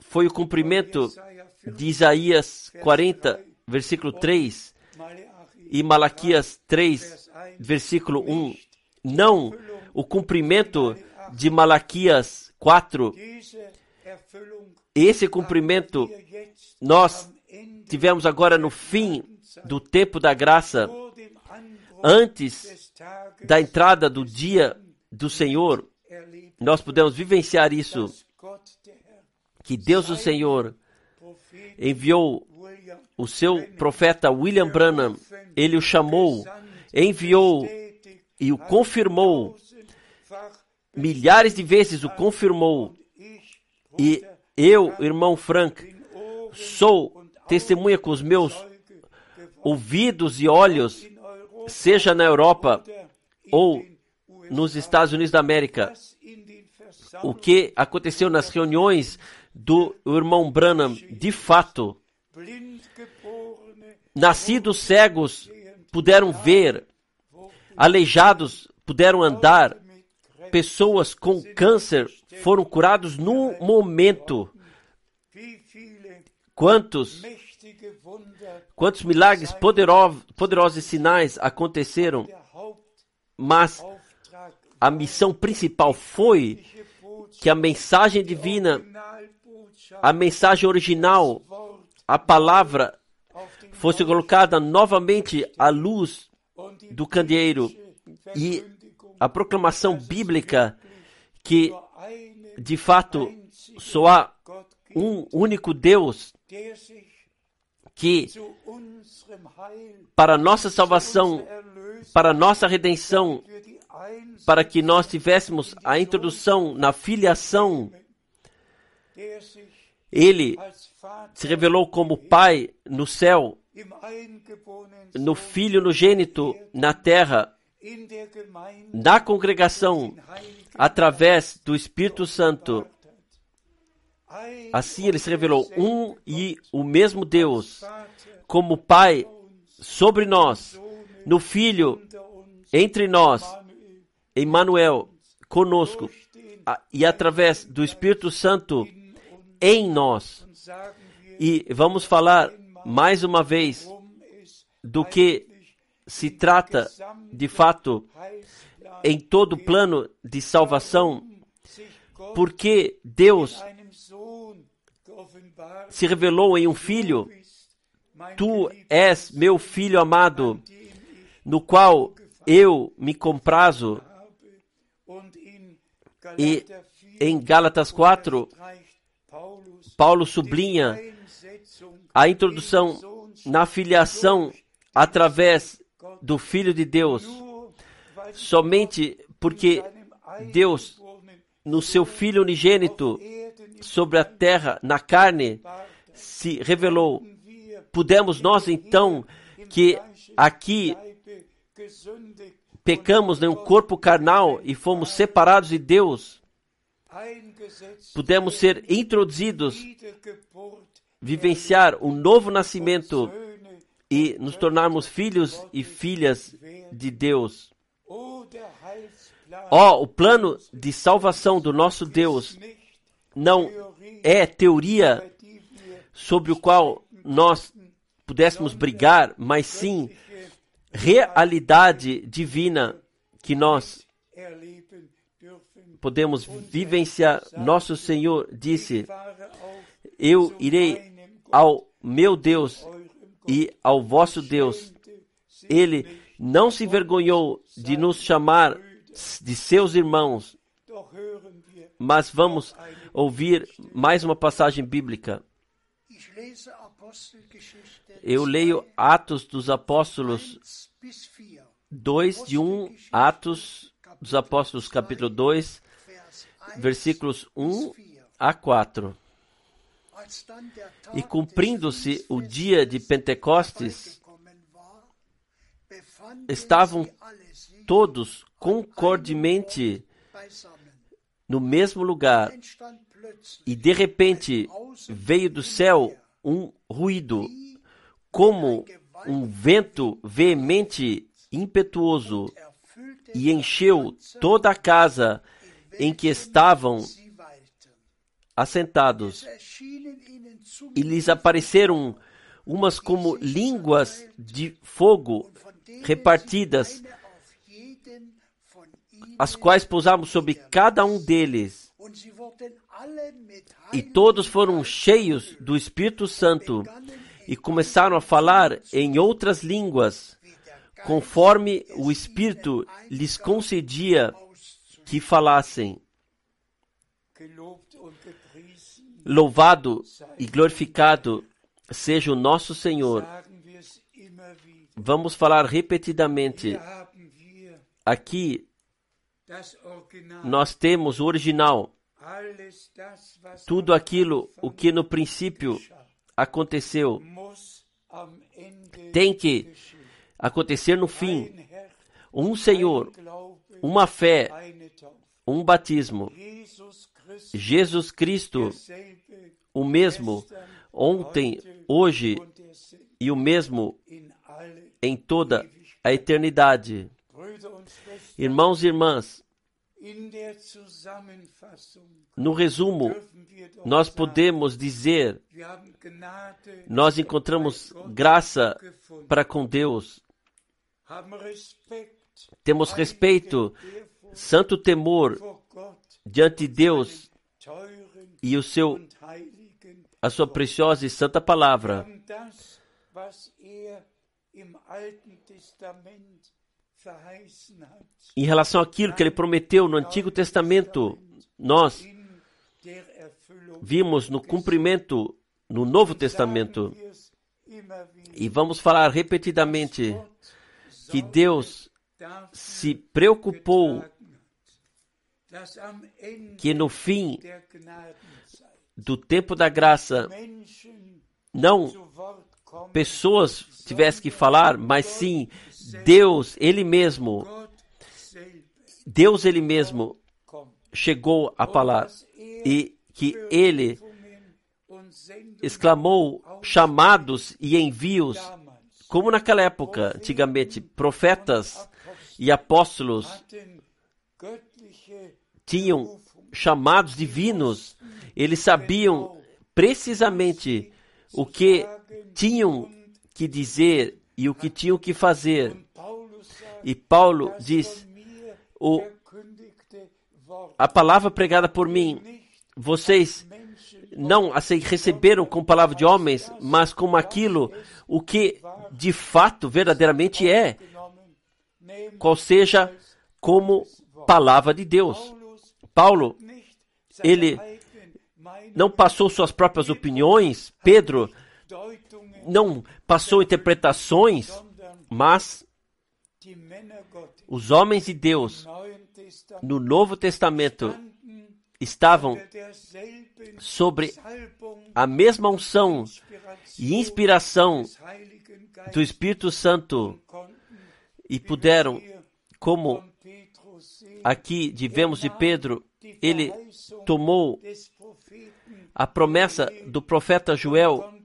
foi o cumprimento de Isaías 40, versículo 3 e Malaquias 3, versículo 1. Não o cumprimento de Malaquias 4. Esse cumprimento nós tivemos agora no fim do tempo da graça, antes da entrada do dia do Senhor, nós podemos vivenciar isso. Que Deus, o Senhor, enviou o seu profeta William Branham, ele o chamou, enviou e o confirmou. Milhares de vezes o confirmou. E eu, irmão Frank, sou testemunha com os meus ouvidos e olhos, seja na Europa ou nos Estados Unidos da América, o que aconteceu nas reuniões do irmão Branham, de fato, nascidos cegos puderam ver, aleijados puderam andar, pessoas com câncer foram curados no momento. Quantos Quantos milagres poderosos, poderosos e sinais aconteceram, mas a missão principal foi que a mensagem divina, a mensagem original, a palavra, fosse colocada novamente à luz do candeeiro e a proclamação bíblica que, de fato, só há um único Deus que para nossa salvação, para nossa redenção, para que nós tivéssemos a introdução na filiação, ele se revelou como Pai no céu, no Filho no gênito na terra, na congregação através do Espírito Santo. Assim ele se revelou um e o mesmo Deus, como Pai sobre nós, no Filho entre nós, Emmanuel conosco, e através do Espírito Santo em nós. E vamos falar mais uma vez do que se trata de fato em todo o plano de salvação, porque Deus se revelou em um filho. Tu és meu filho amado, no qual eu me comprazo. E em Gálatas 4, Paulo sublinha a introdução na filiação através do Filho de Deus, somente porque Deus, no seu Filho unigênito, sobre a terra, na carne, se revelou. Pudemos nós então, que aqui pecamos em um corpo carnal e fomos separados de Deus, pudemos ser introduzidos, vivenciar um novo nascimento e nos tornarmos filhos e filhas de Deus. Ó, oh, o plano de salvação do nosso Deus não é teoria sobre o qual nós pudéssemos brigar, mas sim realidade divina que nós podemos vivenciar. Nosso Senhor disse: Eu irei ao meu Deus e ao vosso Deus. Ele não se envergonhou de nos chamar de seus irmãos. Mas vamos ouvir mais uma passagem bíblica. Eu leio Atos dos Apóstolos 2, de 1, Atos dos Apóstolos, capítulo 2, versículos 1 a 4. E cumprindo-se o dia de Pentecostes, estavam todos concordemente no mesmo lugar. E de repente veio do céu um ruído, como um vento veemente, impetuoso, e encheu toda a casa em que estavam assentados. E lhes apareceram umas como línguas de fogo repartidas, as quais pousamos sobre cada um deles. E todos foram cheios do Espírito Santo e começaram a falar em outras línguas, conforme o Espírito lhes concedia que falassem. Louvado e glorificado seja o nosso Senhor. Vamos falar repetidamente. Aqui nós temos o original. Tudo aquilo o que no princípio aconteceu tem que acontecer no fim. Um Senhor, uma fé, um batismo. Jesus Cristo, o mesmo ontem, hoje e o mesmo em toda a eternidade. Irmãos e irmãs, no resumo, nós podemos dizer: nós encontramos graça para com Deus, temos respeito, santo temor diante de Deus e o seu, a sua preciosa e santa palavra. Em relação àquilo que ele prometeu no Antigo Testamento, nós vimos no cumprimento no Novo Testamento. E vamos falar repetidamente que Deus se preocupou que no fim do tempo da graça, não pessoas tivessem que falar, mas sim Deus, Ele mesmo, Deus ele mesmo chegou a falar e que ele exclamou chamados e envios, como naquela época, antigamente, profetas e apóstolos tinham chamados divinos, eles sabiam precisamente o que tinham que dizer e o que tinham que fazer. E Paulo diz: o, a palavra pregada por mim, vocês não receberam como palavra de homens, mas como aquilo o que de fato verdadeiramente é, qual seja como palavra de Deus. Paulo, ele não passou suas próprias opiniões, Pedro não passou interpretações, mas os homens de Deus no Novo Testamento estavam sobre a mesma unção e inspiração do Espírito Santo e puderam, como aqui vemos de Pedro, ele tomou a promessa do profeta Joel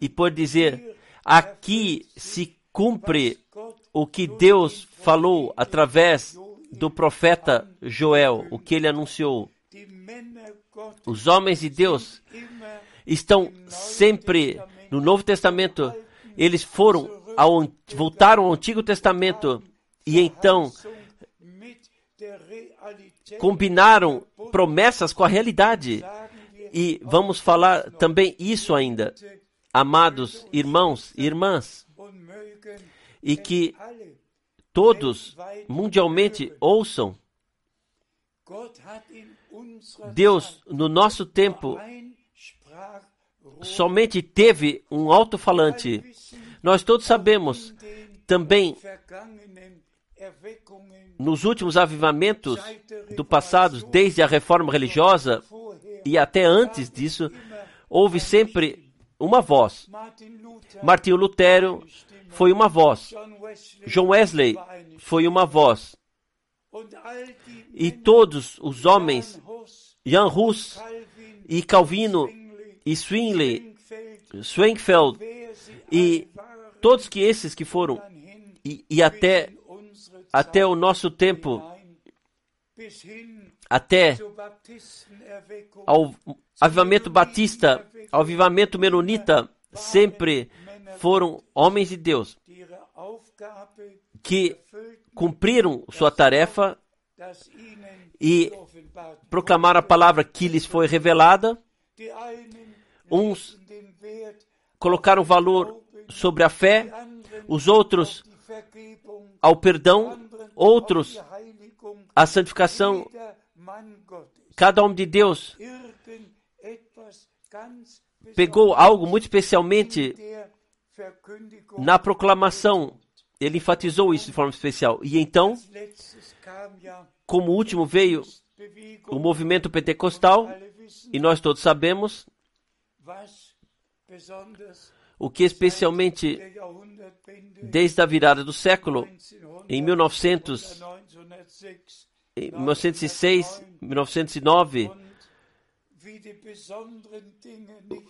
e pode dizer: aqui se cumpre o que Deus falou através do profeta Joel, o que ele anunciou. Os homens de Deus estão sempre no Novo Testamento, eles foram ao, voltaram ao Antigo Testamento e então combinaram promessas com a realidade. E vamos falar também isso ainda, amados irmãos e irmãs, e que todos mundialmente ouçam. Deus, no nosso tempo, somente teve um alto-falante. Nós todos sabemos também nos últimos avivamentos do passado, desde a reforma religiosa e até antes disso, houve sempre uma voz. Martinho Lutero foi uma voz. John Wesley foi uma voz. E todos os homens, Jan Hus e Calvino e Swingley, Swingfeld e todos que esses que foram e, e até até o nosso tempo, até ao avivamento batista, ao avivamento menonita, sempre foram homens de Deus que cumpriram sua tarefa e proclamaram a palavra que lhes foi revelada. Uns colocaram valor sobre a fé, os outros ao perdão, outros à santificação. Cada homem de Deus pegou algo muito especialmente na proclamação. Ele enfatizou isso de forma especial. E então, como último veio o movimento pentecostal, e nós todos sabemos o que especialmente desde a virada do século, em 1900, em 1906, 1909,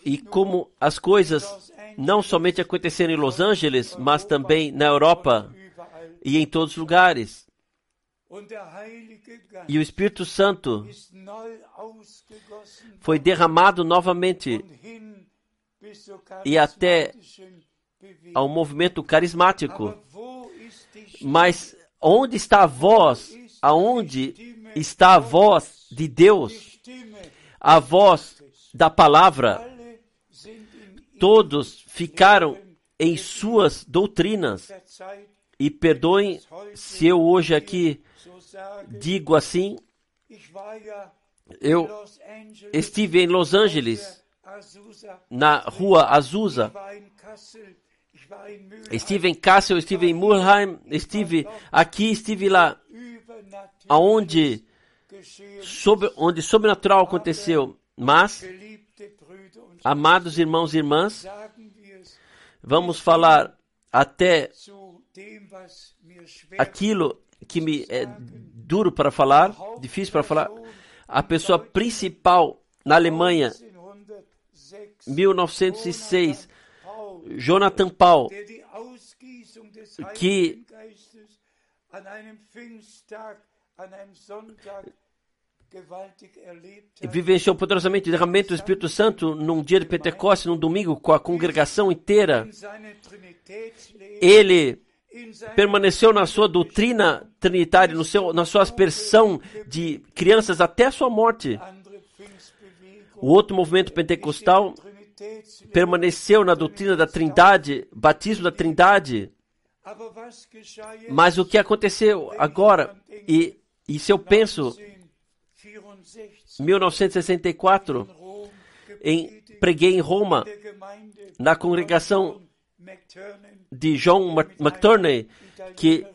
e como as coisas não somente aconteceram em Los Angeles, mas também na Europa e em todos os lugares. E o Espírito Santo foi derramado novamente e até ao movimento carismático. Mas onde está a voz? Aonde está a voz de Deus? A voz da palavra. Todos ficaram em suas doutrinas. E perdoem se eu hoje aqui digo assim. Eu estive em Los Angeles na rua Azusa. Estive em Kassel, estive em Mulheim, estive aqui, estive lá, aonde onde sobrenatural aconteceu. Mas, amados irmãos e irmãs, vamos falar até aquilo que me é duro para falar, difícil para falar. A pessoa principal na Alemanha, 1906, Jonathan Paul, que vivenciou poderosamente o derramamento do Espírito Santo num dia de Pentecostes, num domingo, com a congregação inteira. Ele permaneceu na sua doutrina trinitária, no seu, na sua aspersão de crianças até a sua morte. O outro movimento pentecostal permaneceu na doutrina da Trindade, batismo da Trindade. Mas o que aconteceu agora, e, e se eu penso, 1964, em, preguei em Roma, na congregação de John McTurney, que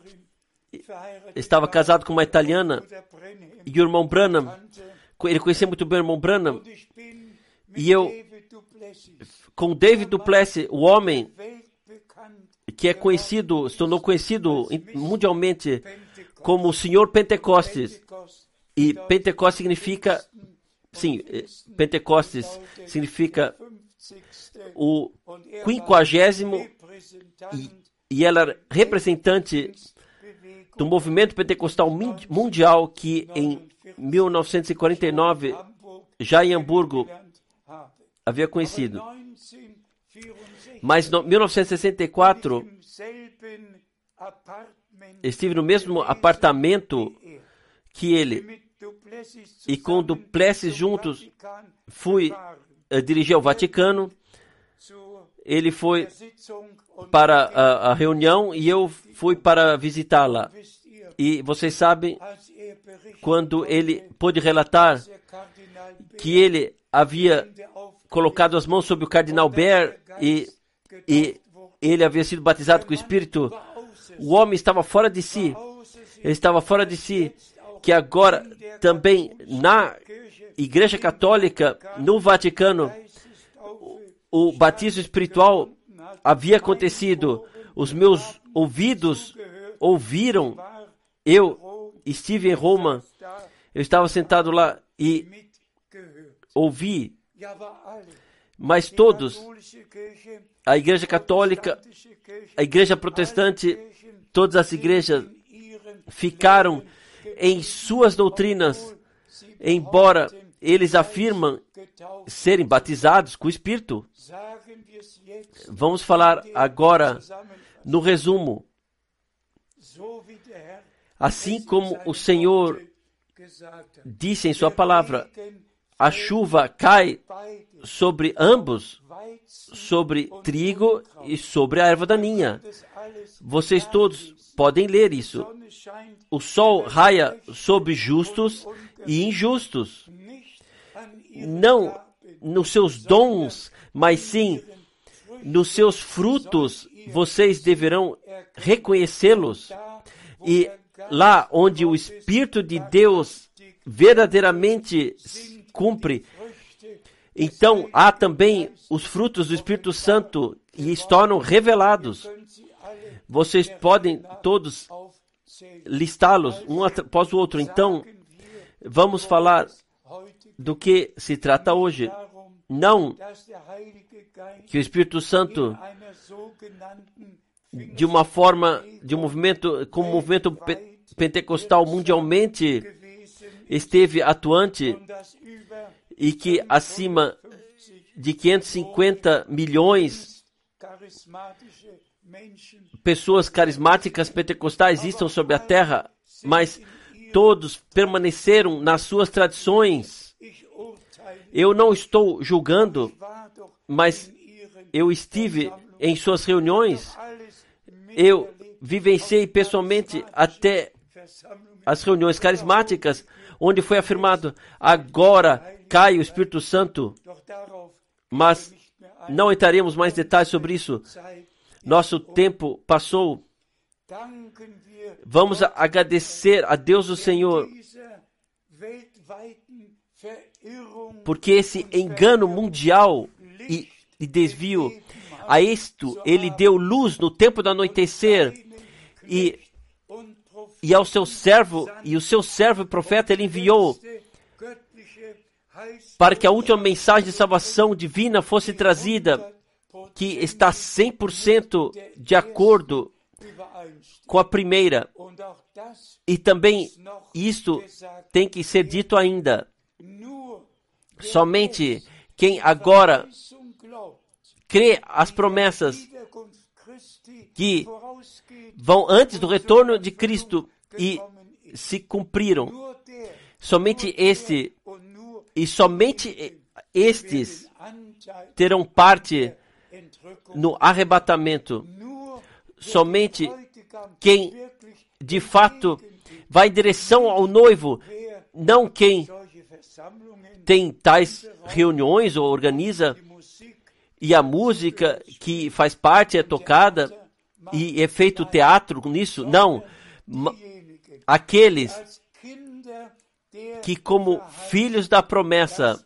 estava casado com uma italiana, e o irmão Branham, ele conhecia muito bem o irmão Branham, e eu, com David Duplessis, o homem que é conhecido, se tornou conhecido mundialmente como o Senhor Pentecostes, e Pentecostes significa, sim, eh, Pentecostes significa o quinquagésimo e, e ela era representante do movimento pentecostal mundial que em 1949, já em Hamburgo, havia conhecido. Mas em 1964, estive no mesmo apartamento que ele. E com Duplessis juntos, fui uh, dirigir ao Vaticano. Ele foi para a, a reunião e eu fui para visitá-la. E vocês sabem, quando ele pôde relatar que ele havia colocado as mãos sobre o cardinal Baer e, e ele havia sido batizado com o Espírito, o homem estava fora de si. Ele estava fora de si. Que agora também na Igreja Católica, no Vaticano, o batismo espiritual havia acontecido. Os meus ouvidos ouviram. Eu estive em Roma. Eu estava sentado lá e ouvi. Mas todos, a Igreja Católica, a Igreja Protestante, todas as igrejas ficaram em suas doutrinas, embora eles afirmam serem batizados com o Espírito. Vamos falar agora no resumo. Assim como o Senhor disse em Sua palavra, a chuva cai sobre ambos, sobre trigo e sobre a erva daninha. Vocês todos podem ler isso. O sol raia sobre justos e injustos. Não nos seus dons, mas sim nos seus frutos, vocês deverão reconhecê-los. E lá onde o Espírito de Deus verdadeiramente cumpre, então há também os frutos do Espírito Santo e se tornam revelados. Vocês podem todos listá-los um após o outro. Então, vamos falar do que se trata hoje. Não que o Espírito Santo, de uma forma, de um movimento, como um movimento pentecostal mundialmente, esteve atuante e que acima de 550 milhões pessoas carismáticas pentecostais estão sobre a terra, mas todos permaneceram nas suas tradições. Eu não estou julgando, mas eu estive em suas reuniões. Eu vivenciei pessoalmente até as reuniões carismáticas, onde foi afirmado: agora cai o Espírito Santo. Mas não entraremos mais detalhes sobre isso. Nosso tempo passou. Vamos agradecer a Deus o Senhor, porque esse engano mundial e, e desvio, a isto ele deu luz no tempo do anoitecer e e ao seu servo, e o seu servo profeta ele enviou para que a última mensagem de salvação divina fosse trazida, que está 100% de acordo com a primeira. E também isto tem que ser dito ainda. Somente quem agora crê as promessas que vão antes do retorno de Cristo e se cumpriram. Somente este e somente estes terão parte no arrebatamento. Somente quem de fato vai em direção ao noivo, não quem tem tais reuniões ou organiza e a música que faz parte é tocada e é feito teatro nisso, não. Aqueles que, como filhos da promessa,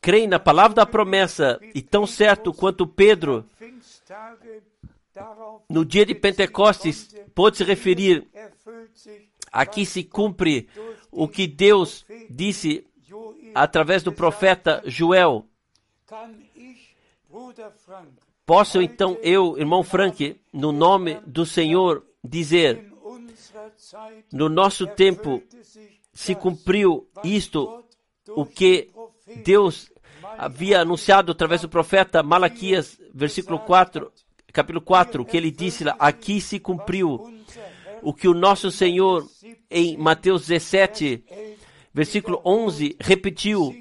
creem na palavra da promessa e tão certo quanto Pedro, no dia de Pentecostes, pôde se referir, aqui se cumpre o que Deus disse através do profeta Joel. Posso então eu, irmão Frank, no nome do Senhor, dizer: no nosso tempo se cumpriu isto, o que Deus havia anunciado através do profeta Malaquias, versículo 4, capítulo 4, que ele disse lá, aqui se cumpriu o que o nosso Senhor em Mateus 17, versículo 11, repetiu.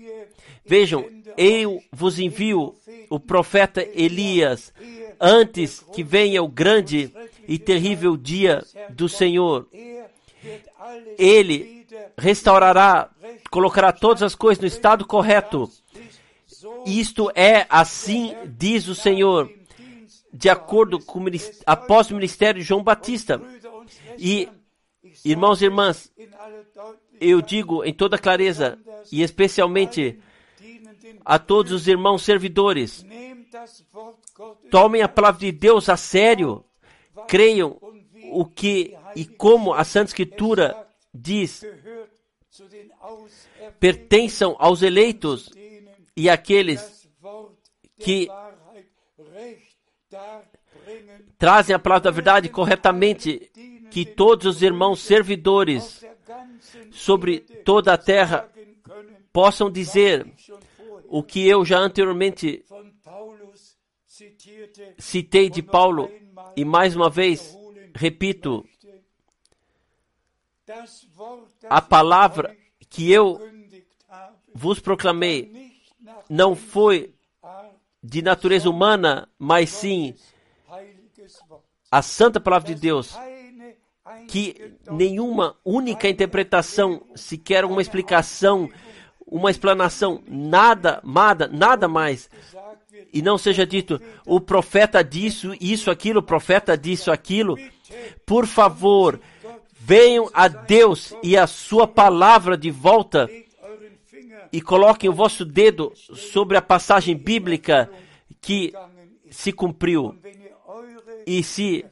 Vejam, eu vos envio o profeta Elias antes que venha o grande e terrível dia do Senhor. Ele restaurará, colocará todas as coisas no estado correto. Isto é assim, diz o Senhor, de acordo com após o ministério de João Batista. E, irmãos e irmãs, eu digo em toda clareza, e especialmente a todos os irmãos servidores, tomem a palavra de Deus a sério, creiam o que e como a Santa Escritura diz, pertençam aos eleitos e àqueles que trazem a palavra da verdade corretamente, que todos os irmãos servidores sobre toda a terra possam dizer o que eu já anteriormente citei de Paulo e mais uma vez repito a palavra que eu vos proclamei não foi de natureza humana, mas sim a santa palavra de Deus, que nenhuma única interpretação, sequer uma explicação, uma explanação, nada, nada, nada mais, e não seja dito o profeta disso, isso, aquilo, o profeta disso, aquilo. Por favor, venham a Deus e a sua palavra de volta e coloquem o vosso dedo sobre a passagem bíblica que se cumpriu. E se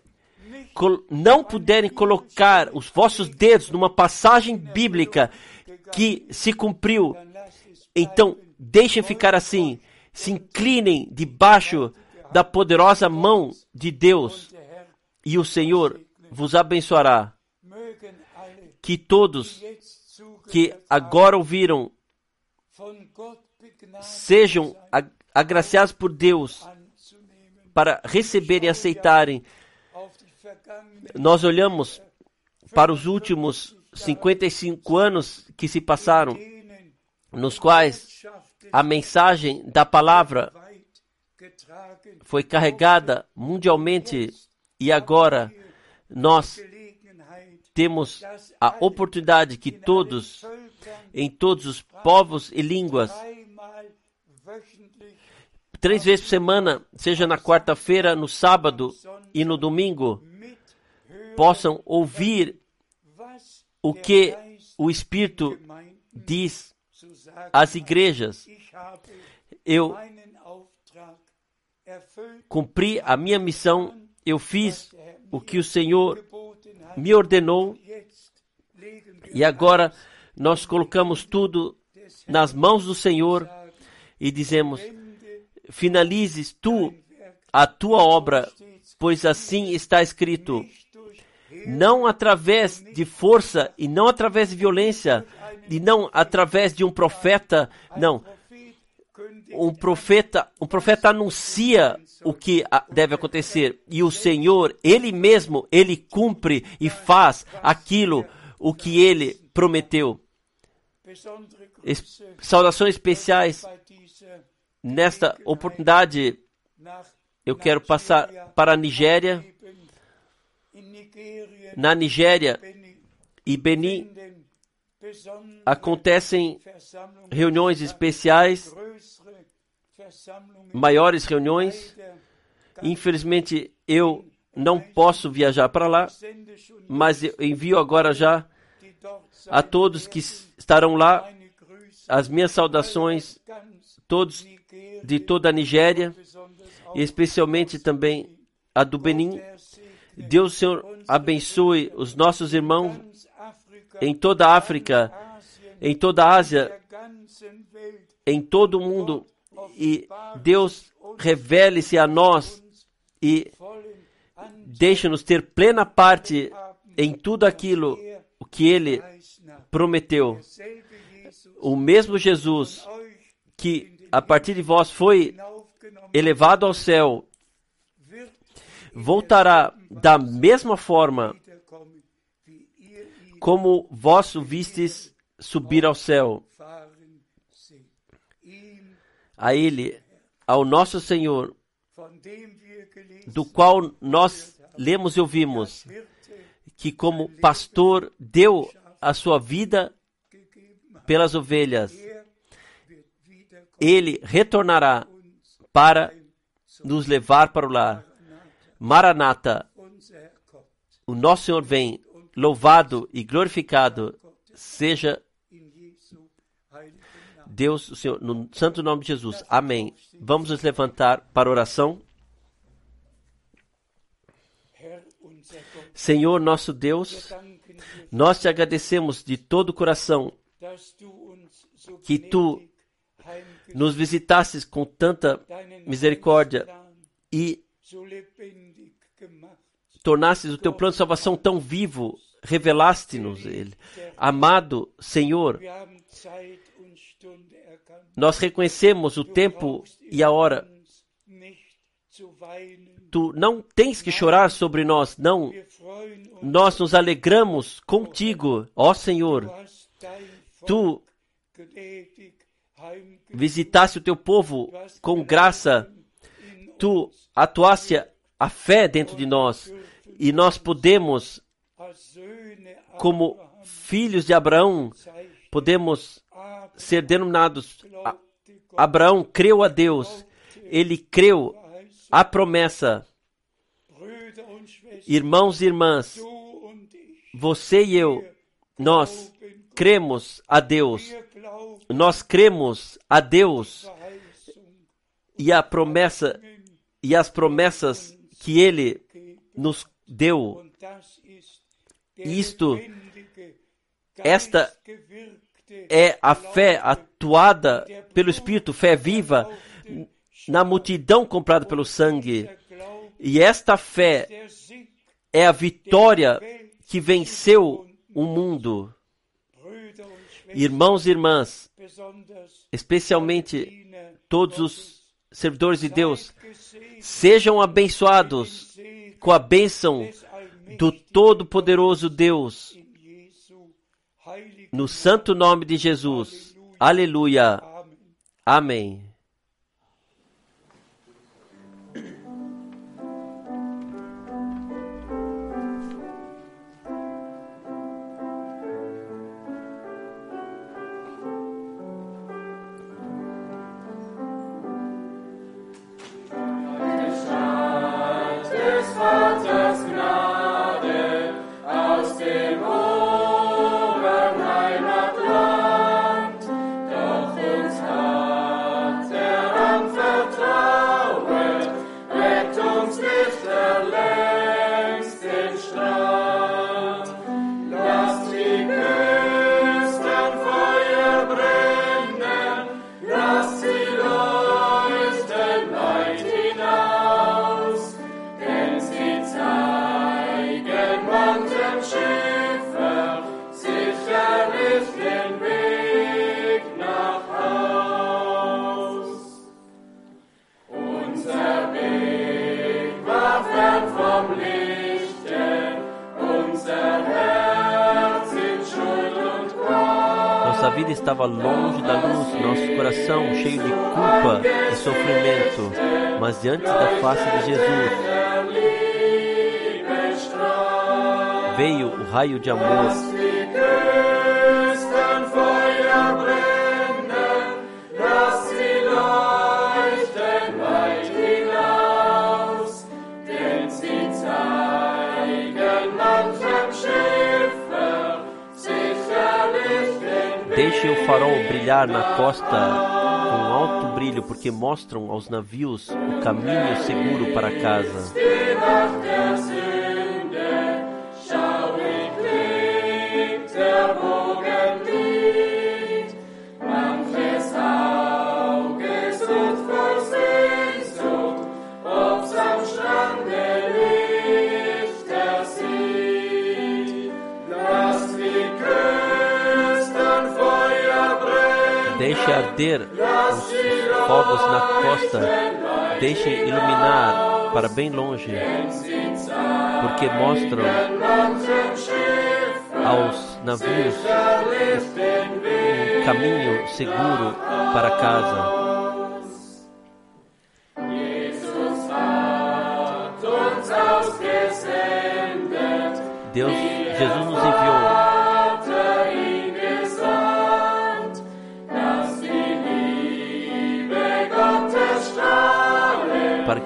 não puderem colocar os vossos dedos numa passagem bíblica que se cumpriu, então deixem ficar assim. Se inclinem debaixo da poderosa mão de Deus e o Senhor vos abençoará que todos que agora ouviram sejam agraciados por Deus para receberem e aceitarem. Nós olhamos para os últimos 55 anos que se passaram, nos quais a mensagem da palavra foi carregada mundialmente e agora nós temos a oportunidade que todos, em todos os povos e línguas, três vezes por semana, seja na quarta-feira, no sábado e no domingo, possam ouvir o que o Espírito diz às igrejas. Eu cumpri a minha missão, eu fiz o que o Senhor me ordenou e agora nós colocamos tudo nas mãos do Senhor e dizemos: finalizes tu a tua obra, pois assim está escrito. Não através de força e não através de violência e não através de um profeta, não. Um profeta, um profeta anuncia o que deve acontecer e o Senhor, ele mesmo, ele cumpre e faz aquilo o que ele prometeu. Es, saudações especiais nesta oportunidade. Eu quero passar para a Nigéria. Na Nigéria e Benin acontecem reuniões especiais, maiores reuniões. Infelizmente eu não posso viajar para lá, mas eu envio agora já a todos que estarão lá as minhas saudações, todos de toda a Nigéria, especialmente também a do Benin. Deus, Senhor, abençoe os nossos irmãos em toda a África, em toda a Ásia, em todo o mundo, e Deus revele-se a nós e deixa-nos ter plena parte em tudo aquilo que Ele prometeu. O mesmo Jesus que a partir de vós foi elevado ao céu, voltará da mesma forma como vós o vistes subir ao céu. A Ele, ao nosso Senhor, do qual nós lemos e ouvimos, que como pastor deu a sua vida pelas ovelhas. Ele retornará para nos levar para o lar. Maranata, o nosso Senhor vem, louvado e glorificado seja Deus, o Senhor, no santo nome de Jesus. Amém. Vamos nos levantar para oração. Senhor nosso Deus, nós te agradecemos de todo o coração que tu nos visitasses com tanta misericórdia e tornasses o teu plano de salvação tão vivo, revelaste-nos ele. Amado Senhor, nós reconhecemos o tempo e a hora. Tu não tens que chorar sobre nós, não. Nós nos alegramos contigo, ó Senhor. Tu visitaste o teu povo com graça. Tu atuaste a fé dentro de nós e nós podemos, como filhos de Abraão, podemos ser denominados. Abraão creu a Deus, ele creu a promessa. Irmãos e irmãs, você e eu, nós cremos a Deus. Nós cremos a Deus e a promessa e as promessas que ele nos deu. Isto esta é a fé atuada pelo Espírito, fé viva na multidão comprada pelo sangue. E esta fé é a vitória que venceu o mundo. Irmãos e irmãs, especialmente todos os servidores de Deus, sejam abençoados com a bênção do Todo-Poderoso Deus no santo nome de Jesus. Aleluia. Amém. Estava longe da luz, nosso coração cheio de culpa e sofrimento, mas diante da face de Jesus veio o raio de amor. Deixe o farol brilhar na costa com alto brilho, porque mostram aos navios o caminho seguro para casa. Os fogos na costa, deixe iluminar para bem longe, porque mostram aos navios um caminho seguro para casa.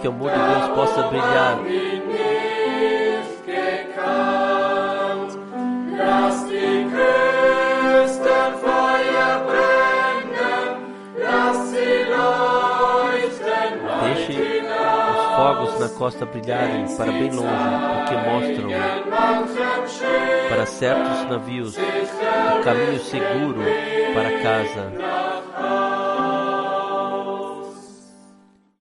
Que o amor de Deus possa brilhar. Deixe os fogos na costa brilharem para bem longe, porque mostram para certos navios o caminho seguro para casa.